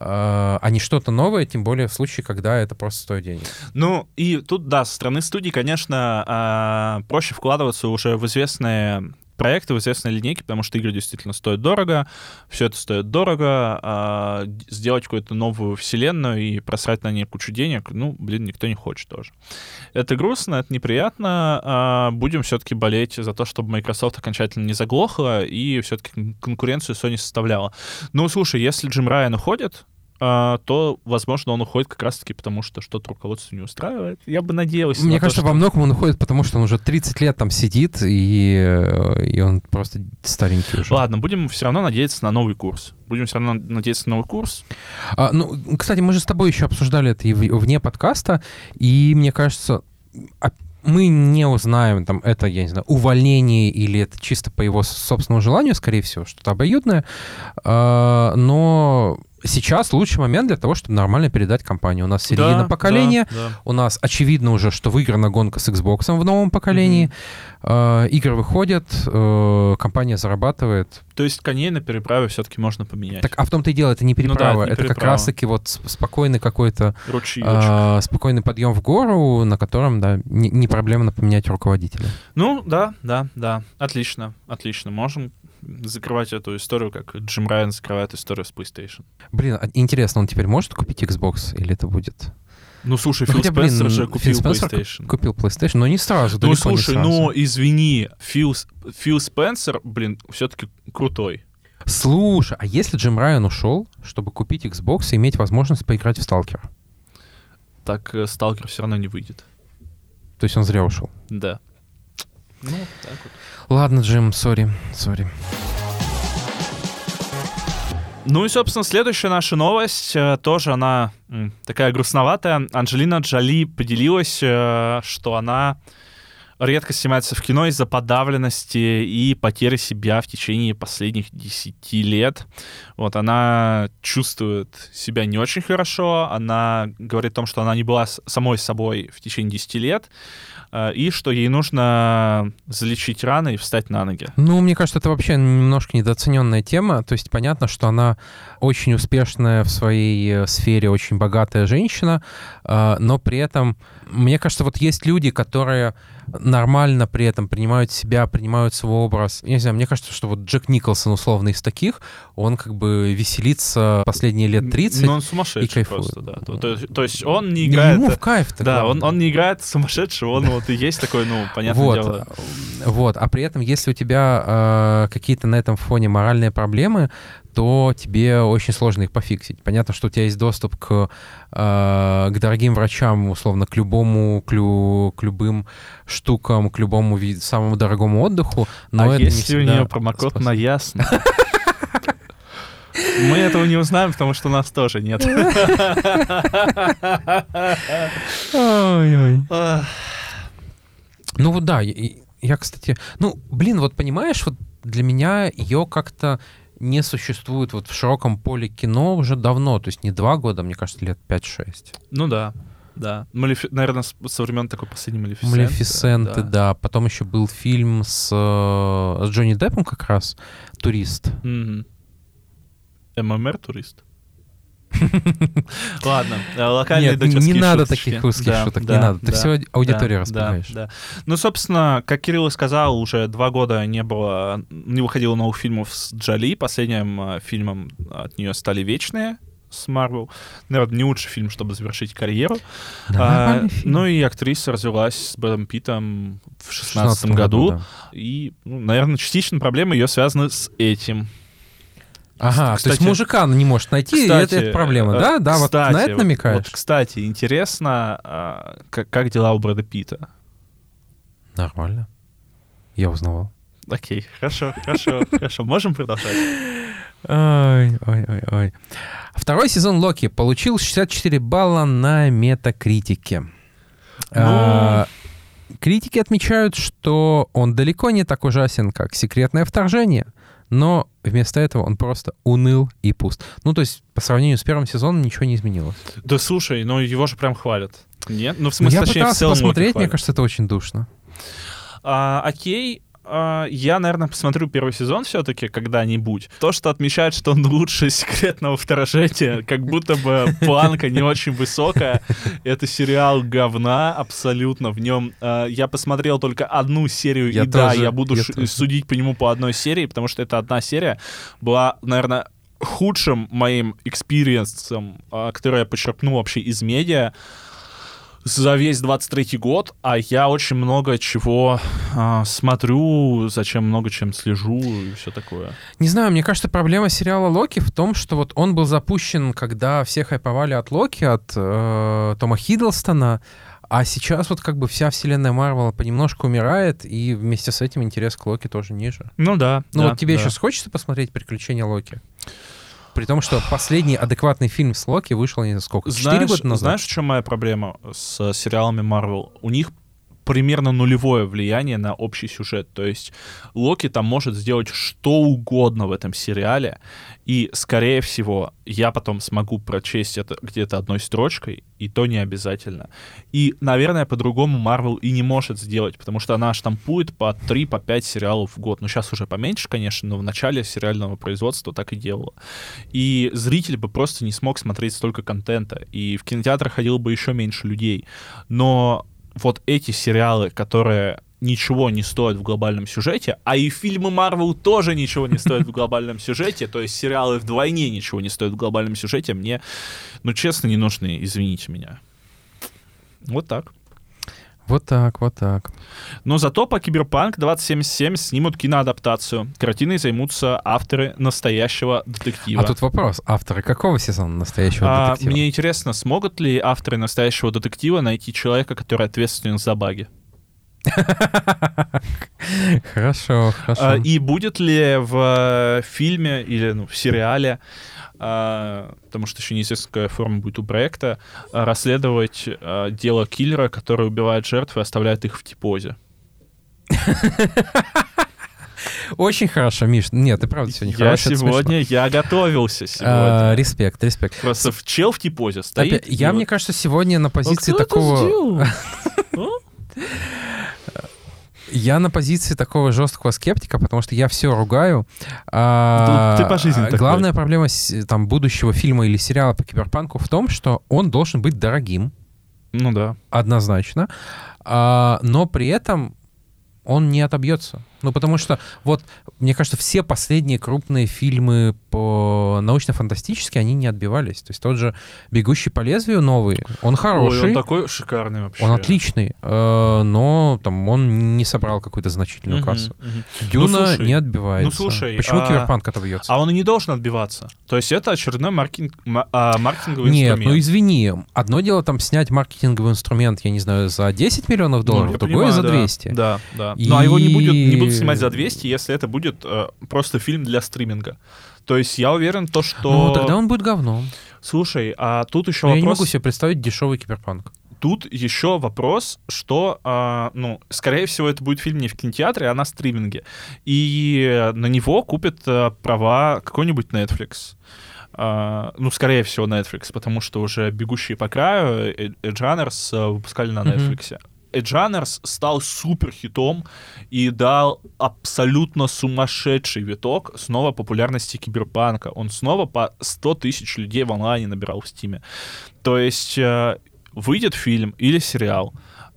а не что-то новое, тем более в случае, когда это просто стоит денег. Ну, и тут, да, со стороны студии, конечно, а, проще вкладываться уже в известные проекты в известной линейке, потому что игры действительно стоят дорого, все это стоит дорого, а сделать какую-то новую вселенную и просрать на ней кучу денег, ну, блин, никто не хочет тоже. Это грустно, это неприятно, а будем все-таки болеть за то, чтобы Microsoft окончательно не заглохла и все-таки конкуренцию Sony составляла. Ну, слушай, если Джим Райан уходит, то, возможно, он уходит как раз-таки потому, что что-то руководство не устраивает. Я бы надеялся. Мне кажется, то, что... во многом он уходит, потому что он уже 30 лет там сидит, и, и он просто старенький уже. Ладно, будем все равно надеяться на новый курс. Будем все равно надеяться на новый курс. А, ну, кстати, мы же с тобой еще обсуждали это и вне подкаста, и мне кажется, мы не узнаем, там, это, я не знаю, увольнение или это чисто по его собственному желанию, скорее всего, что-то обоюдное, а, но сейчас лучший момент для того, чтобы нормально передать компанию. У нас середина да, поколения, да, да. у нас очевидно уже, что выиграна гонка с Xbox в новом поколении, mm-hmm. э, игры выходят, э, компания зарабатывает. То есть коней на переправе все-таки можно поменять. Так, а в том-то и дело, это не переправа, ну, да, это, не это переправа. как раз-таки вот спокойный какой-то э, спокойный подъем в гору, на котором, да, не, не проблемно поменять руководителя. Ну, да, да, да, отлично, отлично, можем закрывать эту историю, как Джим Райан закрывает историю с PlayStation. Блин, а интересно, он теперь может купить Xbox или это будет... Ну, слушай, ну, Фил Хотя, Спенсер блин, же купил Спенсер PlayStation. Купил PlayStation, но не сразу, Ну, слушай, ну, извини, Фил, Фил Спенсер, блин, все-таки крутой. Слушай, а если Джим Райан ушел, чтобы купить Xbox и иметь возможность поиграть в Сталкер? Так Сталкер все равно не выйдет. То есть он зря ушел? Да. Ну, так вот. Ладно, Джим, сори, сори. Ну и, собственно, следующая наша новость, э, тоже она такая грустноватая. Анджелина Джоли поделилась, э, что она редко снимается в кино из-за подавленности и потери себя в течение последних 10 лет. Вот она чувствует себя не очень хорошо, она говорит о том, что она не была самой собой в течение 10 лет, э, и что ей нужно залечить раны и встать на ноги. Ну, мне кажется, это вообще немножко недооцененная тема. То есть понятно, что она очень успешная в своей э, сфере, очень богатая женщина, э, но при этом, мне кажется, вот есть люди, которые нормально при этом принимают себя, принимают свой образ. Я не знаю, мне кажется, что вот Джек Николсон, условно, из таких, он как бы веселится последние лет 30. Ну, он сумасшедший кайфует. просто, да. То, то- то есть он не И играет... Ему в кайф Да, он, он не играет сумасшедшего, он вот и есть такой, ну, понятное вот, дело. вот, а при этом, если у тебя э, какие-то на этом фоне моральные проблемы, то тебе очень сложно их пофиксить. Понятно, что у тебя есть доступ к, э, к дорогим врачам, условно, к любому, к, лю- к любым штукам, к любому ви- самому дорогому отдыху, но а это не если у всегда нее промокод способ. на ясно? Мы этого не узнаем, потому что у нас тоже нет. Ну да, я, кстати, ну, блин, вот понимаешь, вот для меня ее как-то не существует вот в широком поле кино уже давно, то есть не два года, мне кажется, лет 5-6. Ну да, да. Малефи- Наверное, со времен такой последней Малефисенты. Малефисенты, да. Потом еще был фильм с, э, с Джонни Деппом как раз, «Турист». Мгм. ММР турист. Ладно, э, локальные Нет, не надо таких русских Да, шуток, да, не надо. Ты да, все аудитории да, распугаешь. Да, да. Ну, собственно, как Кирилл и сказал, уже два года не было, не выходило новых фильмов с Джоли. Последним э, фильмом от нее стали «Вечные» с Марвел. Наверное, не лучший фильм, чтобы завершить карьеру. А, Нормальный фильм. ну и актриса развелась с Брэдом Питтом в В 16 16-м году. да. И, ну, наверное, частично проблемы ее связаны с этим. Ага, то Кстати- есть мужика не может найти, и это, это проблема, э, да? Да, вот кстати, на это вот- намекаешь. Вот, кстати, интересно, а, как, как дела у Брэда Питта? Нормально. Я узнавал. Окей, хорошо, хорошо, хорошо. Можем продолжать? Ой, ой, ой, ой. Второй сезон Локи получил 64 балла на метакритике. А, критики отмечают, что он далеко не так ужасен, как секретное вторжение, но вместо этого он просто уныл и пуст. Ну, то есть, по сравнению с первым сезоном ничего не изменилось. Да слушай, ну его же прям хвалят. Нет? Ну, в Ну, смысле, я точнее, в пытался целом Локи посмотреть, мне кажется, это очень душно. А, окей, я, наверное, посмотрю первый сезон все-таки когда-нибудь. То, что отмечает, что он лучше секретного вторжения, как будто бы планка не очень высокая. Это сериал говна абсолютно. В нем а, я посмотрел только одну серию, Я и да, тоже, я буду я ш- судить по нему по одной серии, потому что это одна серия была, наверное, худшим моим экспириенсом, а, который я почерпнул вообще из медиа за весь 23 год, а я очень много чего а, смотрю, зачем много чем слежу и все такое. Не знаю, мне кажется, проблема сериала Локи в том, что вот он был запущен, когда все хайповали от Локи, от э, Тома Хиддлстона, а сейчас вот как бы вся вселенная Марвела понемножку умирает, и вместе с этим интерес к Локи тоже ниже. Ну да. Ну да, вот тебе да. сейчас хочется посмотреть «Приключения Локи»? При том, что последний адекватный фильм с Локи вышел, не знаю, сколько, четыре Знаешь, года назад? знаешь, в чем моя проблема с сериалами Marvel? У них примерно нулевое влияние на общий сюжет. То есть Локи там может сделать что угодно в этом сериале, и, скорее всего, я потом смогу прочесть это где-то одной строчкой, и то не обязательно. И, наверное, по-другому Marvel и не может сделать, потому что она штампует по 3-5 по пять сериалов в год. Ну, сейчас уже поменьше, конечно, но в начале сериального производства так и делала. И зритель бы просто не смог смотреть столько контента, и в кинотеатр ходило бы еще меньше людей. Но вот эти сериалы, которые ничего не стоят в глобальном сюжете, а и фильмы Марвел тоже ничего не стоят в глобальном сюжете, то есть сериалы вдвойне ничего не стоят в глобальном сюжете, мне, ну, честно, не нужны, извините меня. Вот так. Вот так, вот так. Но зато по Киберпанк 2077 снимут киноадаптацию. Картиной займутся авторы настоящего детектива. А тут вопрос. Авторы какого сезона настоящего А, детектива? мне интересно, смогут ли авторы настоящего детектива найти человека, который ответственен за баги? Хорошо, А, хорошо. И будет ли в э, фильме или ну, в сериале, а, потому что еще неизвестно, какая форма будет у проекта, а, расследовать а, дело киллера, который убивает жертв и оставляет их в типозе? Очень хорошо, Миш. Нет, ты правда сегодня Я хороший, это смешно. сегодня, я готовился А, сегодня. Респект, респект. Просто в чел в типозе стоит. Опять, Я, и мне вот, кажется, сегодня на «А позиции это такого... сделал?» А? Я на позиции такого жесткого скептика, потому что я все ругаю. А, Ну, ты по жизни такой. Главная проблема там, будущего фильма или сериала по киберпанку в том, что он должен быть дорогим, Ну да. однозначно, а, но при этом он не отобьется. Ну, потому что, вот, мне кажется, все последние крупные фильмы по научно-фантастически, они не отбивались. То есть тот же «Бегущий по лезвию» новый, он Ой, хороший, он такой шикарный вообще. он отличный, э, но там он не собрал какую-то значительную кассу. мгм. Дюна слушай, не отбивается. ну, слушай, Почему а- Киберпанк отобьется? А он и не должен отбиваться. То есть это очередной маркетинг, ма- а, маркетинговый Нет, инструмент. ну извини, одно дело там снять маркетинговый инструмент, я не знаю, за 10 миллионов Ну, долларов, я другое понимаю, за да. 200. Да, да. Ну, а его не, И- будет, не будут снимать за 200, если это будет э, просто фильм для стриминга. То есть я уверен, то, что... Ну, тогда он будет говном. Слушай, а тут еще Но Я не вопрос... могу себе представить дешевый киберпанк. Тут еще вопрос, что, а, ну, скорее всего, это будет фильм не в кинотеатре, а на стриминге. И на него купят а, права какой-нибудь Netflix. А, ну, скорее всего, Netflix, потому что уже «Бегущие по краю» э, Edge Runners а, выпускали на. Netflix. Edge Runners стал супер хитом и дал абсолютно сумасшедший виток снова популярности киберпанка. Он снова по 100 тысяч людей в онлайне набирал в Стиме. То есть э, выйдет фильм или сериал,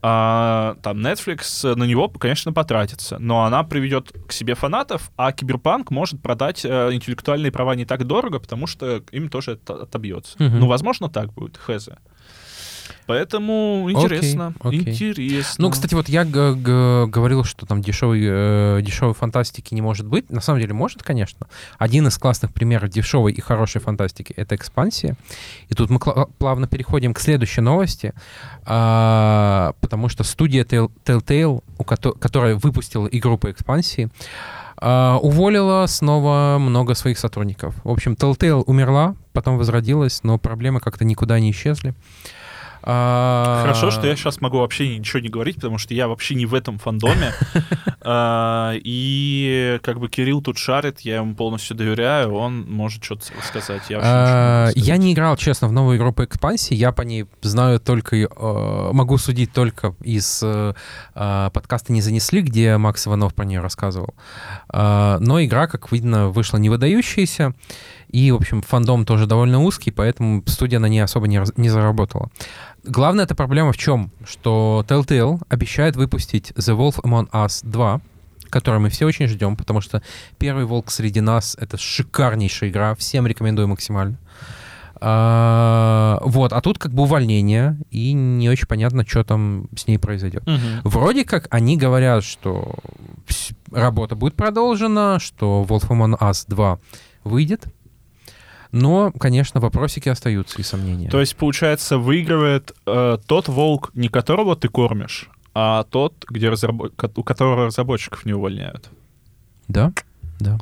а, там Netflix на него, конечно, потратится, но она приведет к себе фанатов, а Киберпанк может продать э, интеллектуальные права не так дорого, потому что им тоже это отобьется. Мгм. Ну, возможно, так будет, хз. Поэтому интересно, окей. интересно. Ну, кстати, вот я говорил, что там дешевой, э, дешевой фантастики не может быть. На самом деле может, конечно. Один из классных примеров дешевой и хорошей фантастики — это экспансия. И тут мы плавно переходим к следующей новости, а, потому что студия Tell- Telltale, у кото- которая выпустила игру по экспансии, а, уволила снова много своих сотрудников. В общем, Telltale умерла, потом возродилась, но проблемы как-то никуда не исчезли. Хорошо, что я сейчас могу вообще ничего не говорить, потому что я вообще не в этом фандоме. А, И как бы Кирилл тут шарит, я ему полностью доверяю, он может что-то сказать. Я, вообще ничего не А, сказать. Я не играл, честно, в новую игру по экспансии. Я по ней знаю только, э, могу судить только из э, э, подкаста «Не занесли», где Макс Иванов про нее рассказывал. А, Но игра, как видно, вышла не выдающаяся. И, в общем, фандом тоже довольно узкий, поэтому студия на ней особо не, не заработала. Главная эта проблема в чем? Что Telltale обещает выпустить The Wolf Among Us 2, который мы все очень ждем, потому что первый волк среди нас это шикарнейшая игра, всем рекомендую максимально. А, вот, а тут как бы увольнение, и не очень понятно, что там с ней произойдет. Мгм. Вроде как они говорят, что работа будет продолжена, что Wolf Among Us 2 выйдет. Но, конечно, вопросики остаются и сомнения. То есть, получается, выигрывает э, тот волк, не которого ты кормишь, а тот, где разрабо- ко- у которого разработчиков не увольняют. Да, да.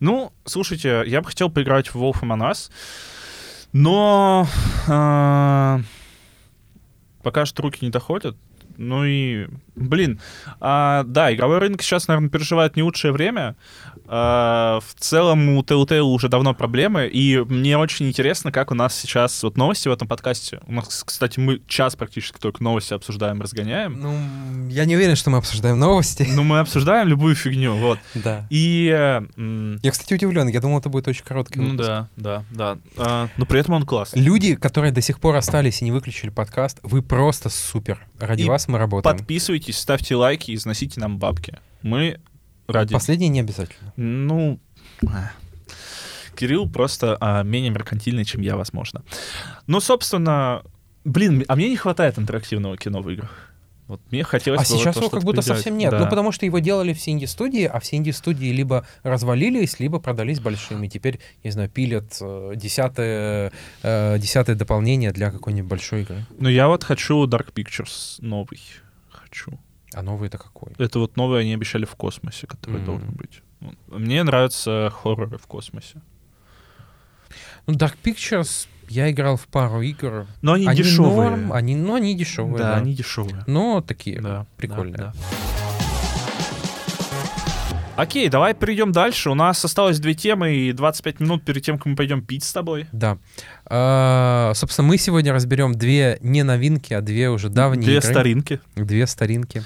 Ну, слушайте, я бы хотел поиграть в Wolf Among Us, но э, пока что руки не доходят. Ну и, блин, а, да, игровой рынок сейчас, наверное, переживает не лучшее время. А, в целом у Telltale уже давно проблемы, и мне очень интересно, как у нас сейчас вот новости в этом подкасте. У нас, кстати, мы час практически только новости обсуждаем, разгоняем. Ну, я не уверен, что мы обсуждаем новости. Ну, мы обсуждаем любую фигню, вот. Да. И... э, Я, кстати, удивлен. Я думал, это будет очень короткий Ну выпуск. да, да, да. А, но при этом он классный. Люди, которые до сих пор остались и не выключили подкаст, вы просто супер. Ради И вас мы работаем. Подписывайтесь, ставьте лайки и износите нам бабки. Мы ради... Последнее не обязательно. Ну... а. Кирилл просто а, менее меркантильный, чем я, возможно. Ну, собственно... Блин, а мне не хватает интерактивного кино в играх. Вот мне хотелось А вот сейчас то, его как будто приделать. совсем нет. Да. Ну, потому что его делали все инди-студии, а все инди-студии либо развалились, либо продались большими. Теперь, не знаю, пилят э, десятое, э, десятое дополнение для какой-нибудь большой игры. Ну, я вот хочу Dark Pictures новый. Хочу. А новый это какой? Это вот новый они обещали в космосе, который Мгм. должен быть. Вот. Мне нравятся хорроры в космосе. Ну, Dark Pictures, я играл в пару игр. Но они, Они дешевые. норм, они, ну, они дешевые, да, да. они дешевые. Но такие. Да, прикольные. да, да. Окей, давай перейдем дальше. У нас осталось две темы и 25 минут перед тем, как мы пойдем пить с тобой. Да. А, собственно, мы сегодня разберем две не новинки, а две уже давние Две игры. старинки. Две старинки.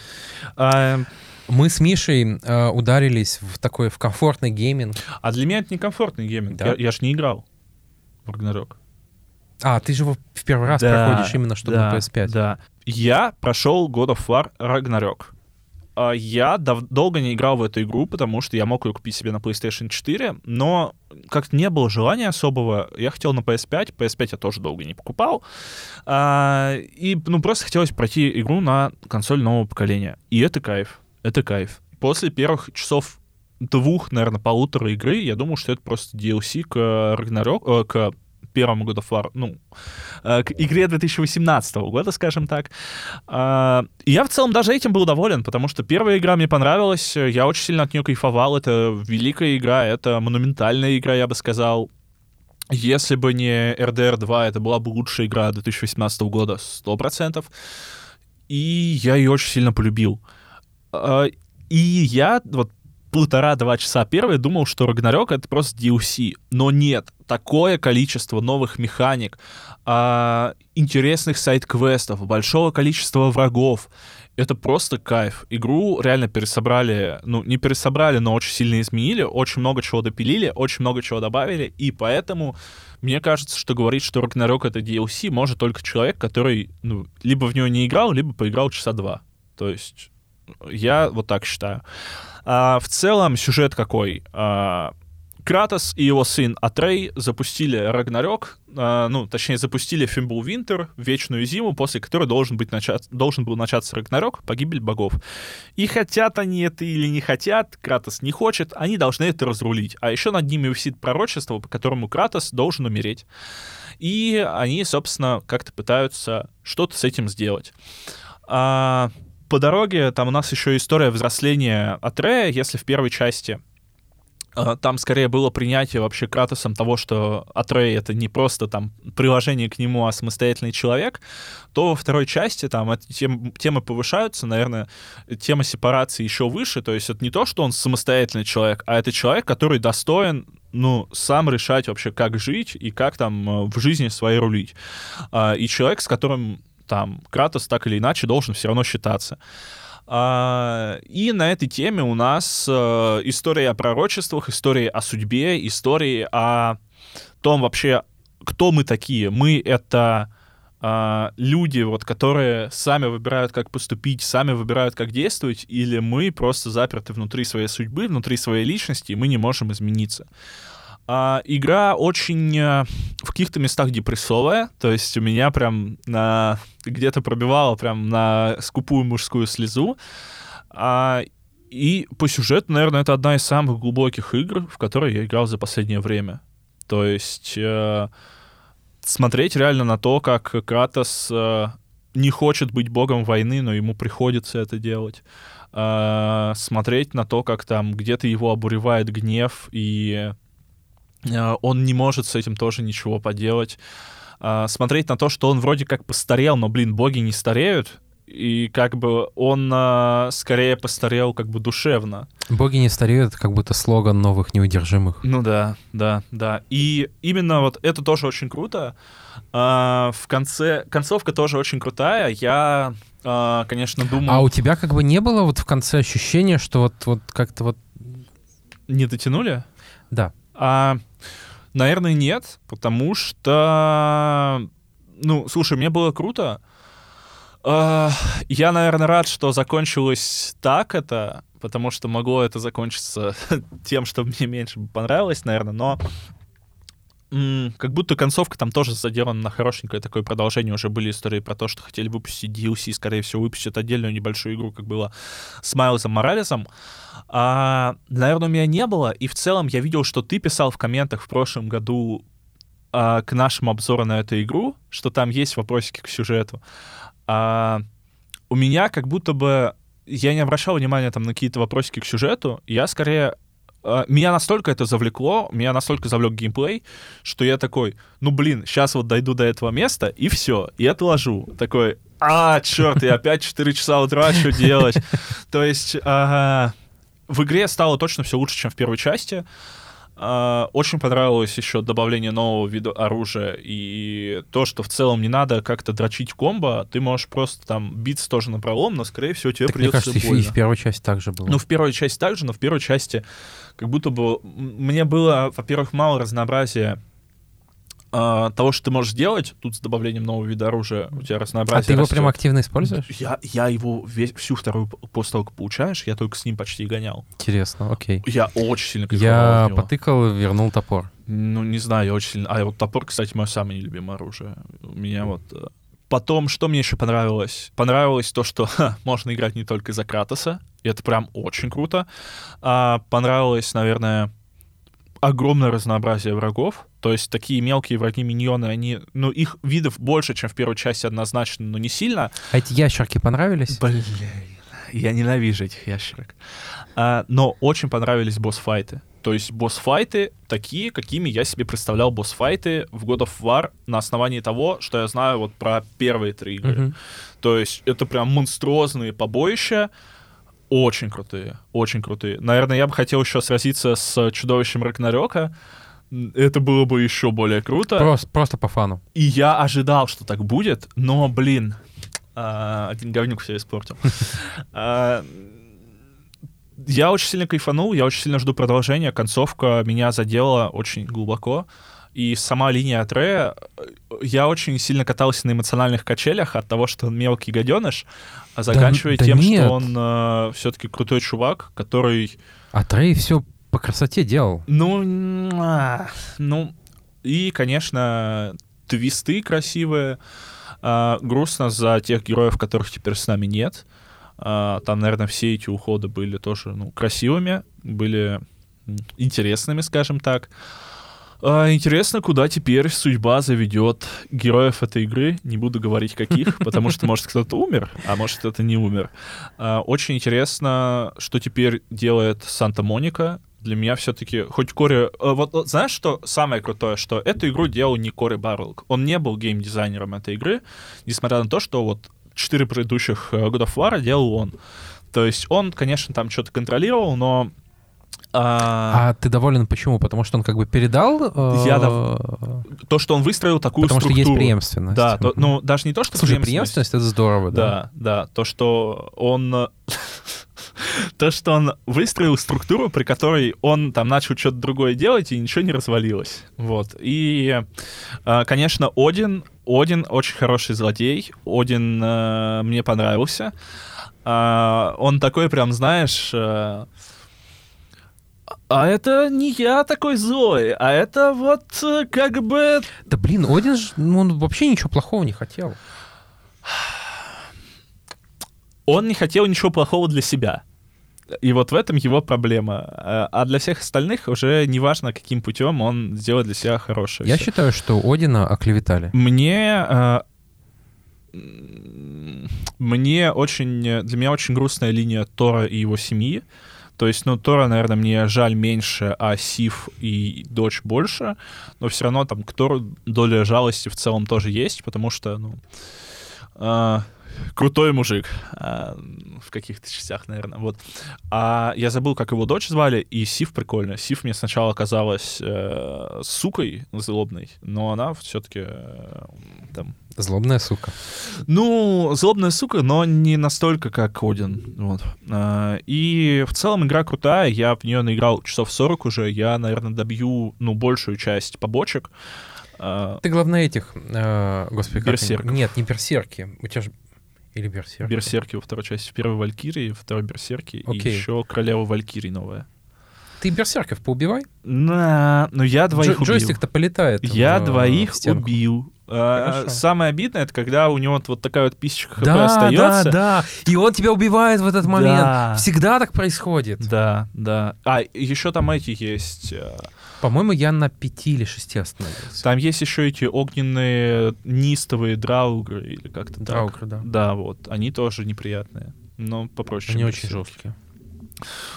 А, Мы с Мишей а, ударились в такой в комфортный гейминг. а для меня это некомфортный гейминг. Да? Я, я ж не играл в Рагнарёк. А, ты же его в первый раз проходишь именно чтобы да, на PS5. Да. Я прошел God of War Ragnarok. А, Я дав- долго не играл в эту игру, потому что я мог ее купить себе на PlayStation 4, но как-то не было желания особого. Я хотел на PS5, PS5 я тоже долго не покупал. А, И, ну, просто хотелось пройти игру на консоль нового поколения. И это кайф. Это кайф. После первых часов двух, наверное, полутора игры, я думал, что это просто DLC к Ragnarok, э, к первому of War, ну, э, к игре 2018 года, скажем так. А, я в целом даже этим был доволен, потому что первая игра мне понравилась, я очень сильно от нее кайфовал, это великая игра, это монументальная игра, я бы сказал. Если бы не RDR 2, это была бы лучшая игра 2018 года, 100%. И я ее очень сильно полюбил. А, И я вот полтора-два часа первые думал, что Рагнарёк это просто DLC. Но нет, такое количество новых механик, а, интересных сайт-квестов, большого количества врагов. Это просто кайф. Игру реально пересобрали, ну, не пересобрали, но очень сильно изменили, очень много чего допилили, очень много чего добавили, и поэтому мне кажется, что говорить, что Рагнарёк это DLC, может только человек, который, ну, либо в него не играл, либо поиграл часа два. То есть я вот так считаю. А, в целом сюжет какой? А, Кратос и его сын Атрей запустили Рагнарёк, а, ну, точнее, запустили Фимбл-Винтер, Вечную Зиму, после которой должен, быть начат, должен был начаться Рагнарёк, погибель богов. И хотят они это или не хотят, Кратос не хочет, они должны это разрулить. А еще над ними висит пророчество, по которому Кратос должен умереть. И они, собственно, как-то пытаются что-то с этим сделать. А, по дороге там у нас еще история взросления Атрея, если в первой части а, там скорее было принятие вообще Кратосом того, что Атрей — это не просто там приложение к нему, а самостоятельный человек, то во второй части там тем- темы повышаются, наверное, тема сепарации еще выше, то есть это не то, что он самостоятельный человек, а это человек, который достоин ну, сам решать вообще, как жить и как там э, в жизни своей рулить. А, И человек, с которым там Кратос так или иначе должен все равно считаться. А, И на этой теме у нас э, история о пророчествах, история о судьбе, истории о том вообще, кто мы такие. Мы — это а, люди, вот, которые сами выбирают, как поступить, сами выбирают, как действовать, или мы просто заперты внутри своей судьбы, внутри своей личности, и мы не можем измениться. А, игра очень э, в каких-то местах депрессовая, то есть у меня прям на, где-то пробивало прям на скупую мужскую слезу. А, и по сюжету, наверное, это одна из самых глубоких игр, в которые я играл за последнее время. То есть э, смотреть реально на то, как Кратос э, не хочет быть богом войны, но ему приходится это делать. Э, смотреть на то, как там где-то его обуревает гнев, и он не может с этим тоже ничего поделать. Э, смотреть на то, что он вроде как постарел, но, блин, боги не стареют, и как бы он э, скорее постарел как бы душевно. Боги не стареют, это как будто слоган новых неудержимых. Ну да, да, да. И именно вот это тоже очень круто. В конце концовка тоже очень крутая. Я, конечно, думал, А у тебя как бы не было вот в конце ощущения, что вот, вот как-то вот... не дотянули. Да. А, наверное, нет, потому что, ну, слушай, мне было круто. А, я, наверное, рад, что закончилось так это, потому что могло это закончиться тем, что мне меньше понравилось, наверное, но как будто концовка там тоже заделана на хорошенькое такое продолжение. Уже были истории про то, что хотели выпустить DLC, скорее всего, выпустят отдельную небольшую игру, как было с Майлзом Моралесом. А, наверное, у меня не было, и в целом я видел, что ты писал в комментах в прошлом году а, к нашему обзору на эту игру, что там есть вопросики к сюжету. А, у меня как будто бы я не обращал внимания там на какие-то вопросики к сюжету, я скорее меня настолько это завлекло, меня настолько завлек геймплей, что я такой, ну блин, сейчас вот дойду до этого места, и все, и отложу. Такой, а, черт, я опять 4 часа утра, что делать? То есть в игре стало точно все лучше, чем в первой части. А, очень понравилось еще добавление нового вида оружия и то, что в целом не надо как-то дрочить комбо, ты можешь просто там биться тоже на пролом, но, скорее всего, тебе так, придется мне кажется, больно. и в первой части также было. Ну, в первой части также, но в первой части как будто бы мне было, во-первых, мало разнообразия а, того, что ты можешь делать, тут с добавлением нового вида оружия у тебя разнообразие А ты его растет. прям активно используешь? Я, я его весь, всю вторую, после того, как получаешь, я только с ним почти и гонял. Интересно, окей. Я очень сильно Я потыкал вернул топор. Ну, не знаю, я очень сильно... А вот топор, кстати, мое самое нелюбимое оружие. У меня вот... э, Потом, что мне еще понравилось? Понравилось то, что ха, можно играть не только за Кратоса, и это прям очень круто. А, понравилось, наверное, огромное разнообразие врагов. То есть такие мелкие враги-миньоны, они... Ну, их видов больше, чем в первой части однозначно, но не сильно. А эти ящерки понравились? Блин, я ненавижу этих ящерок. А, но очень понравились босс-файты. То есть босс-файты такие, какими я себе представлял босс-файты в God of War на основании того, что я знаю вот про первые три игры. Мгм. То есть это прям монструозные побоища, очень крутые, очень крутые. Наверное, я бы хотел еще сразиться с чудовищем Рагнарёка. Это было бы еще более круто. Просто, просто по фану. И я ожидал, что так будет, но, блин, а, один говнюк все испортил. А, Я очень сильно кайфанул, я очень сильно жду продолжения. Концовка меня задела очень глубоко. И сама линия э, я очень сильно катался на эмоциональных качелях от того, что он мелкий гаденыш, а заканчивая да тем, нет. что он все-таки крутой чувак, который А Трей все по красоте делал. ну, а, ну, и, конечно, твисты красивые. А, грустно за тех героев, которых теперь с нами нет. А, там, наверное, все эти уходы были тоже ну, красивыми, были интересными, скажем так. А, интересно, куда теперь судьба заведет героев этой игры. Не буду говорить каких, потому что, может, кто-то умер, а может, кто-то не умер. А, очень интересно, что теперь делает Санта-Моника. Для меня все-таки, хоть Кори... э, Вот, знаешь, что самое крутое? Что эту игру делал не Кори Барлок. Он не был геймдизайнером этой игры, несмотря на то, что вот четыре предыдущих э, God of War делал он. То есть он, конечно, там что-то контролировал, но... а, А ты доволен почему? Потому что он как бы передал... э, Я дов- то, что он выстроил такую Потому что структуру. есть преемственность. Да, то- ну даже не то, что Слушай, преемственность — это здорово, да. Да, да, то, что он... То, что он выстроил структуру, при которой он там начал что-то другое делать, и ничего не развалилось. Вот. И, э, конечно, Один, Один очень хороший злодей. Один э, мне понравился. А, Он такой прям, знаешь... э, А это не я такой злой, а это вот как бы Да блин, Один же, ну, он вообще ничего плохого не хотел. он не хотел ничего плохого для себя. И вот в этом его проблема. А а для всех остальных уже неважно, каким путем он сделает для себя хорошее. Я всё. считаю, что Одина оклеветали. Мне... э, Мне очень... Для меня очень грустная линия Тора и его семьи. То есть, ну, Тора, наверное, мне жаль меньше, а Сив и дочь больше. Но все равно там к Тору доля жалости в целом тоже есть, потому что, ну... а, крутой мужик а, в каких-то частях, наверное. Вот. А я забыл, как его дочь звали, и Сив прикольно. Сив мне сначала казалась э, сукой злобной, но она все-таки там Злобная сука. ну, злобная сука, но не настолько, как Один. Вот. А, И в целом игра крутая. Я в нее наиграл часов 40 уже. Я, наверное, добью, ну, большую часть побочек. А, Ты, главное, этих... э, господи, как они? Берсерков. Нет, не берсерки. У тебя же... Или берсерки. Берсерки во второй части. В первой Валькирии, второй Берсерки. И Окей. еще Королева Валькирии новая. Ты берсерков поубивай. На, ну я двоих Джо- убил. Джойстик-то полетает. Я в, э, двоих в стенку. убил. А, Хорошо. Самое обидное, это когда у него вот- вот такая вот писечка хп Да, остается. да, да. И он тебя убивает в этот момент. Да. Всегда так происходит. Да, да. А, еще там эти есть. По-моему, я на пяти или шести остановился. Там есть еще эти огненные нистовые драугры или как-то. Драугры, да. Да, вот. Они тоже неприятные. но попроще. Они очень PS7. жесткие.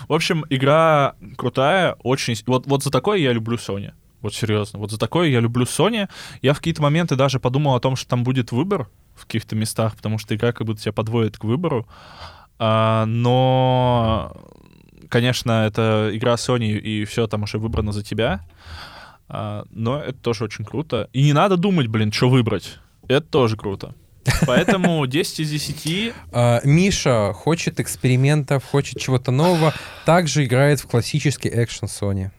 В общем, игра крутая, очень... Вот, вот за такое я люблю Sony. Вот серьезно. Вот за такое я люблю Sony. Я в какие-то моменты даже подумал о том, что там будет выбор в каких-то местах, потому что игра как будто тебя подводит к выбору. А, но, конечно, это игра Sony, и все там уже выбрано за тебя. А, но это тоже очень круто. И не надо думать, блин, что выбрать. Это тоже круто. Поэтому 10 из 10 А, Миша хочет экспериментов, хочет чего-то нового, также играет в классический экшен Sony.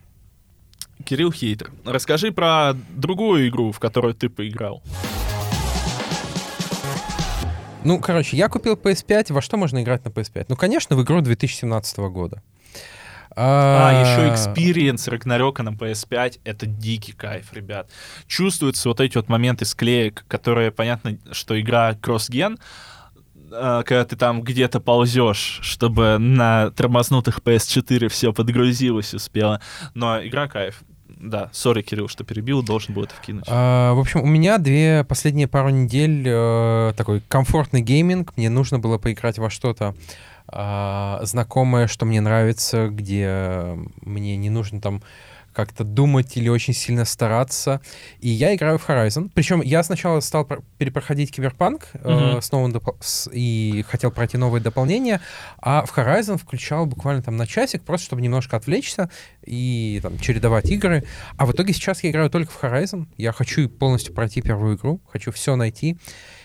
Кирилл Хейтер, расскажи про другую игру, в которую ты поиграл. Ну, короче, я купил PS5. Во что можно играть на PS5? Ну, конечно, в игру 2017 года. А, еще Experience Рагнарёка на PS5 — это дикий кайф, ребят. Чувствуются вот эти вот моменты склеек, которые, понятно, что игра кросс-ген, э, когда ты там где-то ползешь, чтобы на тормознутых PS4 все подгрузилось успело. Но игра кайф. Да, sorry, Кирилл, что перебил, должен был это вкинуть. А, в общем, у меня две последние пару недель э, такой комфортный гейминг. Мне нужно было поиграть во что-то а, знакомое, что мне нравится, где мне не нужно там как-то думать или очень сильно стараться. И я играю в Horizon. Причем я сначала стал про- перепроходить Киберпанк э, Мгм. с новым допол- с- и хотел пройти новые дополнения, а в Horizon включал буквально там на часик, просто чтобы немножко отвлечься и там чередовать игры. А в итоге сейчас я играю только в Horizon. Я хочу полностью пройти первую игру, хочу все найти,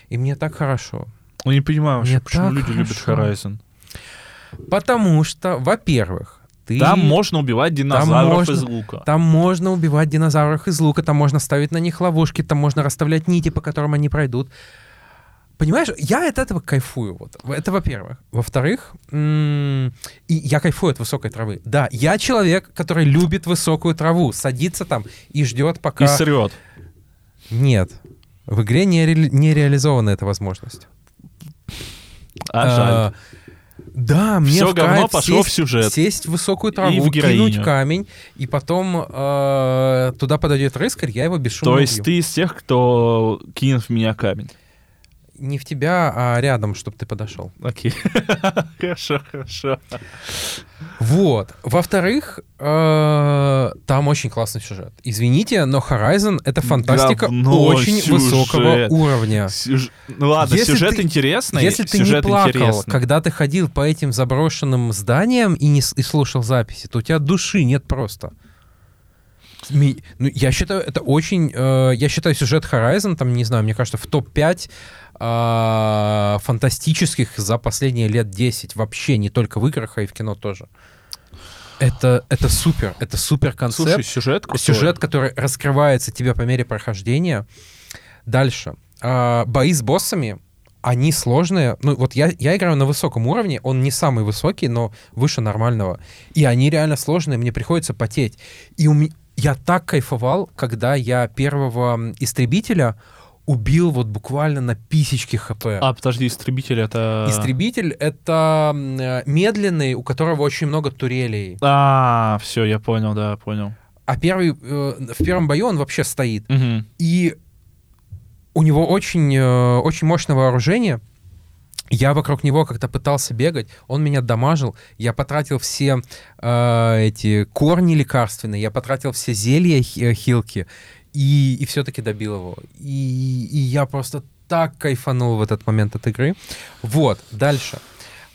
и мне так хорошо. Ну, не понимаю вообще, Мне почему люди любят хорошо. Horizon. Потому что, во-первых, ты... Там можно убивать динозавров можно- из лука. Там можно убивать динозавров из лука, там можно ставить на них ловушки, там можно расставлять нити, по которым они пройдут. Понимаешь, я от этого кайфую. Вот. Это во-первых. Во-вторых, м, и я кайфую от высокой травы. Да, я человек, который любит высокую траву, садится там и ждет, пока... И срет. Нет. В игре не, ре- не реализована эта возможность. А жаль. Да, мне Всё в говно кайф пошло в сесть- сюжет. Сесть в высокую И траву, в героиню. кинуть камень, и потом э, туда подойдет рыскарь, я его бесшумно То есть убью. ты из тех, кто кинет в меня камень. Не в тебя, а рядом, чтобы ты подошел. Окей. Хорошо, хорошо. Вот. Во-вторых, э, там очень классный сюжет. Извините, но Horizon — это фантастика Говно очень сюжет. высокого уровня. Сюж- Ну ладно, Если сюжет ты- интересный. Если ты не плакал, интересный. когда ты ходил по этим заброшенным зданиям и, не, и слушал записи, то у тебя души нет просто. Ну, я считаю, это очень... э, я считаю, сюжет Horizon, там, не знаю, мне кажется, в топ-5 э, фантастических за последние лет 10. Вообще, не только в играх, а и в кино тоже. Это, это супер. Это супер концепт. Слушай, сюжет крутой. Сюжет, который раскрывается тебе по мере прохождения. Дальше. А, бои с боссами, они сложные. Ну, вот я, я играю на высоком уровне, он не самый высокий, но выше нормального. И они реально сложные, мне приходится потеть. И у я так кайфовал, когда я первого истребителя убил вот буквально на писечке хп. А, подожди, истребитель это... Истребитель — это э, медленный, у которого очень много турелей. А, все, я понял, да, понял. А первый, э, в первом бою он вообще стоит. Мгм. И у него очень, э, очень мощное вооружение. Я вокруг него как-то пытался бегать, он меня дамажил. Я потратил все э, эти корни лекарственные, я потратил все зелья э, хилки, и, и все-таки добил его. И, и я просто так кайфанул в этот момент от игры. Вот, дальше.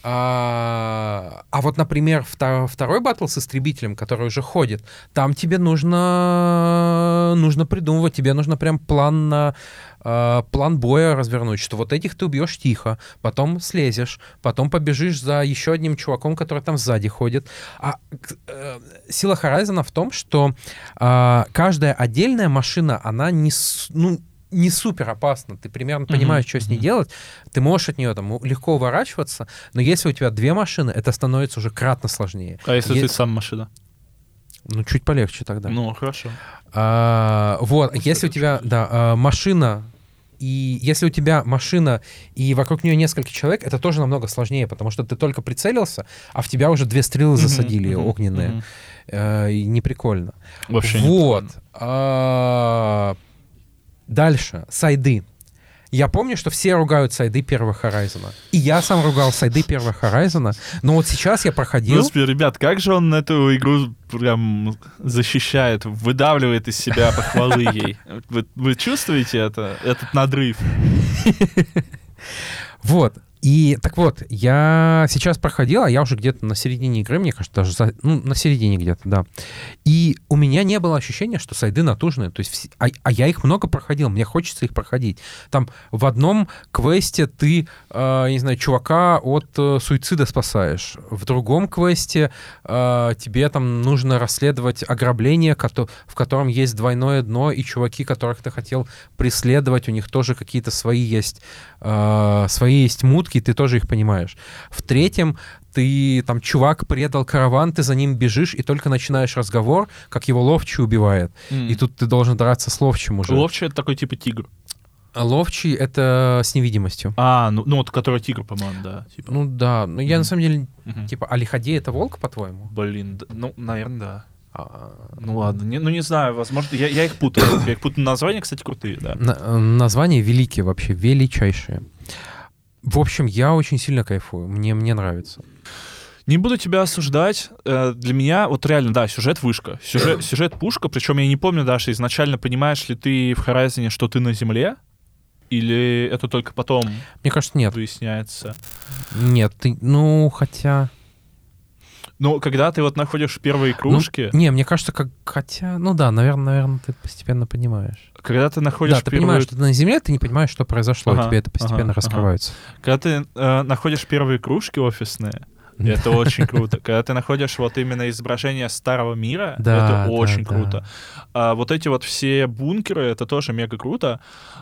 А, а вот, например, втор- второй батл с истребителем, который уже ходит, там тебе нужно, нужно придумывать, тебе нужно прям план на а, план боя развернуть, что вот этих ты убьешь тихо, потом слезешь, потом побежишь за еще одним чуваком, который там сзади ходит. А э, сила Horizon в том, что а, каждая отдельная машина, она не, ну, не супер опасна. Ты примерно понимаешь, что с ней мгм. делать. Ты можешь от нее там легко уворачиваться, но если у тебя две машины, это становится уже кратно сложнее. А если Е- ты сам машина? Ну, чуть полегче тогда. Ну, хорошо. А, вот, Ну, если у тебя, да, а, машина, и если у тебя машина, и вокруг нее несколько человек, это тоже намного сложнее, потому что ты только прицелился, а в тебя уже две стрелы засадили мгм, огненные. мгм. Э, неприкольно. Вообще не вот. прикольно. А, дальше. Сайды. Я помню, что все ругают сайды первого Horizon. И я сам ругал сайды первого Horizon. Но вот сейчас я проходил... Господи, ребят, как же он эту игру прям защищает, выдавливает из себя похвалы ей. Вы, вы чувствуете это, этот надрыв? Вот. И так вот, я сейчас проходил, а я уже где-то на середине игры, мне кажется, даже за, ну, на середине где-то, да. И у меня не было ощущения, что сайды натужные. То есть, а, а я их много проходил, мне хочется их проходить. Там в одном квесте ты, э, не знаю, чувака от э, суицида спасаешь. В другом квесте э, тебе там нужно расследовать ограбление, кото- в котором есть двойное дно, и чуваки, которых ты хотел преследовать, у них тоже какие-то свои есть, э, свои есть мутки, ты тоже их понимаешь. В третьем ты там чувак предал караван, ты за ним бежишь и только начинаешь разговор, как его ловчий убивает. И тут ты должен драться с ловчим уже. Ловчий — это такой типа тигр. А ловчий — это с невидимостью. А, ну, ну вот который тигр, по-моему, да. Типа. Ну да, но я на Мгм. самом деле, Мгм. типа, а лиходей — это волк, по-твоему? Блин, да- ну, наверное, да. Ну ладно, не, ну не знаю, возможно, я, я их путаю. Я их путаю. Названия, кстати, крутые, да. на- названия великие вообще, величайшие. В общем, я очень сильно кайфую, мне, мне нравится. Не буду тебя осуждать. Э, Для меня, вот реально, да, сюжет вышка. Сюжет, сюжет пушка, причем я не помню, Даша, изначально понимаешь ли ты в Horizon, что ты на Земле? Или это только потом Мне кажется, нет. выясняется? Нет, ты, ну, хотя... Ну, когда ты вот находишь первые кружки, Ну, не, мне кажется, как... Хотя, ну да, наверное, наверное, ты постепенно понимаешь. когда ты находишь да, ты первые... понимаешь, что ты на Земле, ты не понимаешь, что произошло, Ага, тебе это постепенно ага, ага. раскрывается. Когда ты э, находишь первые кружки офисные, это очень круто. Когда ты находишь вот именно изображение старого мира, Да, это да, очень да. круто. А вот эти вот все бункеры, это тоже мега круто.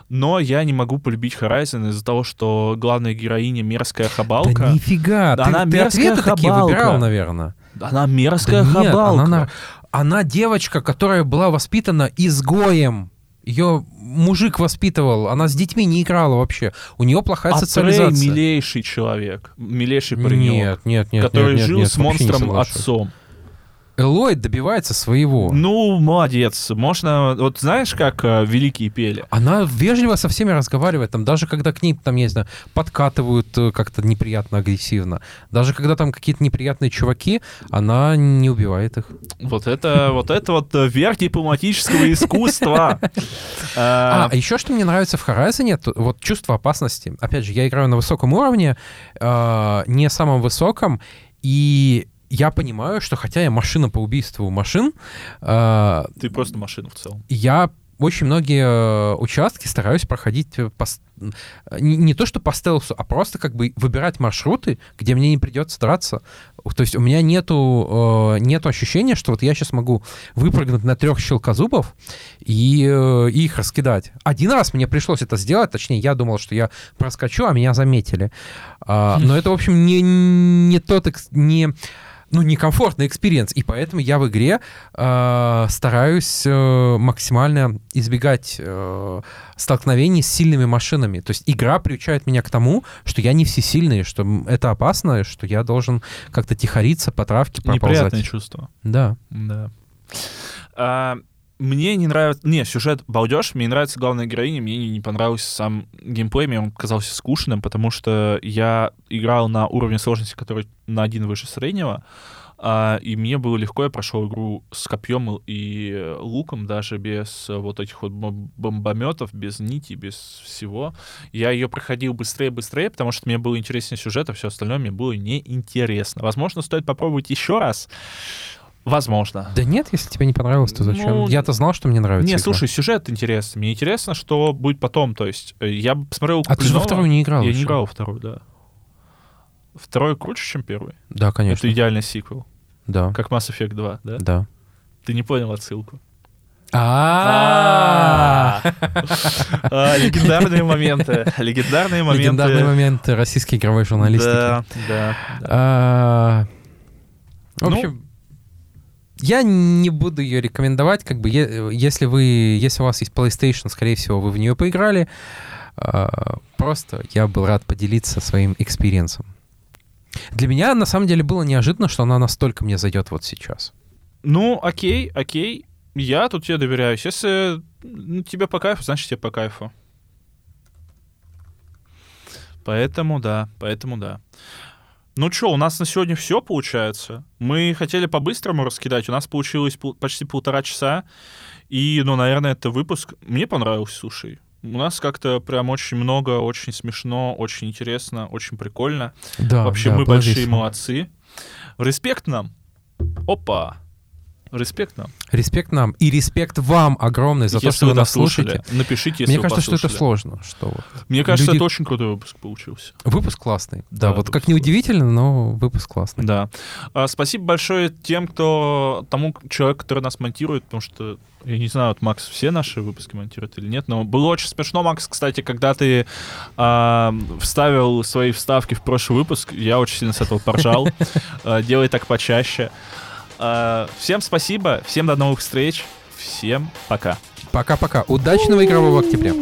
Но я не могу полюбить Horizon из-за того, что главная героиня мерзкая Да хабалка. нифига, Да ты, она ты мерзкая ответы такие хабалка. выбирал, наверное. Она мерзкая Да нет, хабалка. она, на- она девочка, которая была воспитана изгоем. Ее мужик воспитывал, она с детьми не играла вообще. У нее плохая А Трей социализация. милейший человек, милейший паренек, Нет, нет, нет. который нет, нет, жил нет, с монстром отцом. Элой добивается своего. Ну, молодец. Можно, вот знаешь, как э, великие пели? Она вежливо со всеми разговаривает, там, даже когда к ней, там, я не знаю, подкатывают э, как-то неприятно агрессивно. Даже когда там какие-то неприятные чуваки, она не убивает их. Вот это, вот это вот э, верх дипломатического искусства. А, А, а еще что мне нравится в Horizon, вот чувство опасности. Опять же, я играю на высоком уровне, э, не самом высоком, и я понимаю, что хотя я машина по убийству машин, э, Ты просто машина в целом. я очень многие э, участки стараюсь проходить э, по э, не, не то что по стелсу, а просто как бы выбирать маршруты, где мне не придется драться. То есть у меня нету, э, нету ощущения, что вот я сейчас могу выпрыгнуть на трех щелкозубов и, э, и их раскидать. Один раз мне пришлось это сделать, точнее, я думал, что я проскочу, а меня заметили. А, но это, в общем, не, не тот, не, ну, некомфортный experience, и поэтому я в игре э, стараюсь э, максимально избегать э, столкновений с сильными машинами. То есть игра приучает меня к тому, что я не всесильный, что это опасно, что я должен как-то тихориться по травке, проползать. Неприятное чувство. Да. Да. А, мне не нравится... Не, сюжет балдеж, мне не нравится главная героиня, мне не, понравился сам геймплей, мне он казался скучным, потому что я играл на уровне сложности, который на один выше среднего, а, и мне было легко, я прошел игру с копьем и луком, даже без вот этих вот бом- бомбометов, без нити, без всего. Я ее проходил быстрее-быстрее, потому что мне было интереснее сюжет, а все остальное мне было неинтересно. Возможно, стоит попробовать еще раз. Возможно. Да нет, если тебе не понравилось, то зачем? Ну, Я-то знал, что мне нравится. Не, игра. слушай, сюжет интересный. Мне интересно, что будет потом. То есть э, я посмотрел А ты же во вторую не играл Я еще. не играл во вторую, да. Второй круче, чем первый. Да, конечно. Это идеальный сиквел. Да. Как Mass Effect 2, да? Да. Ты не понял отсылку. А А, Легендарные моменты. Легендарные моменты. Легендарный момент российской игровой журналистики. Да, да. да. А, В Ну. общем, я не буду ее рекомендовать, как бы, если вы, если у вас есть PlayStation, скорее всего, вы в нее поиграли. А, Просто я был рад поделиться своим экспириенсом. Для меня, на самом деле, было неожиданно, что она настолько мне зайдет вот сейчас. Ну, окей, окей. Я тут тебе доверяюсь. Если ну, тебе по кайфу, значит тебе по кайфу. Поэтому да, поэтому да. Ну что, у нас на сегодня все получается. Мы хотели по-быстрому раскидать, у нас получилось пол- почти полтора часа. И, ну, наверное, это выпуск. Мне понравился, слушай. У нас как-то прям очень много, очень смешно, очень интересно, очень прикольно. Да, Вообще да, мы большие молодцы. Респект нам. Опа. Респект нам. Респект нам и респект вам огромный за то, если что вы нас слушали, слушаете. напишите, если Мне кажется, что это послушали. сложно. Что вот. Мне кажется, Люди- это очень крутой выпуск получился. Выпуск классный. Да, Да, вот как неудивительно, но выпуск классный. Да. А, спасибо большое тем, кто тому человеку, который нас монтирует, потому что я не знаю, вот Макс все наши выпуски монтирует или нет, но было очень смешно, Макс, кстати, когда ты а, вставил свои вставки в прошлый выпуск, я очень сильно с этого поржал. А, Делай так почаще. А, Всем спасибо, всем до новых встреч, всем пока. Пока-пока. Удачного игрового октября.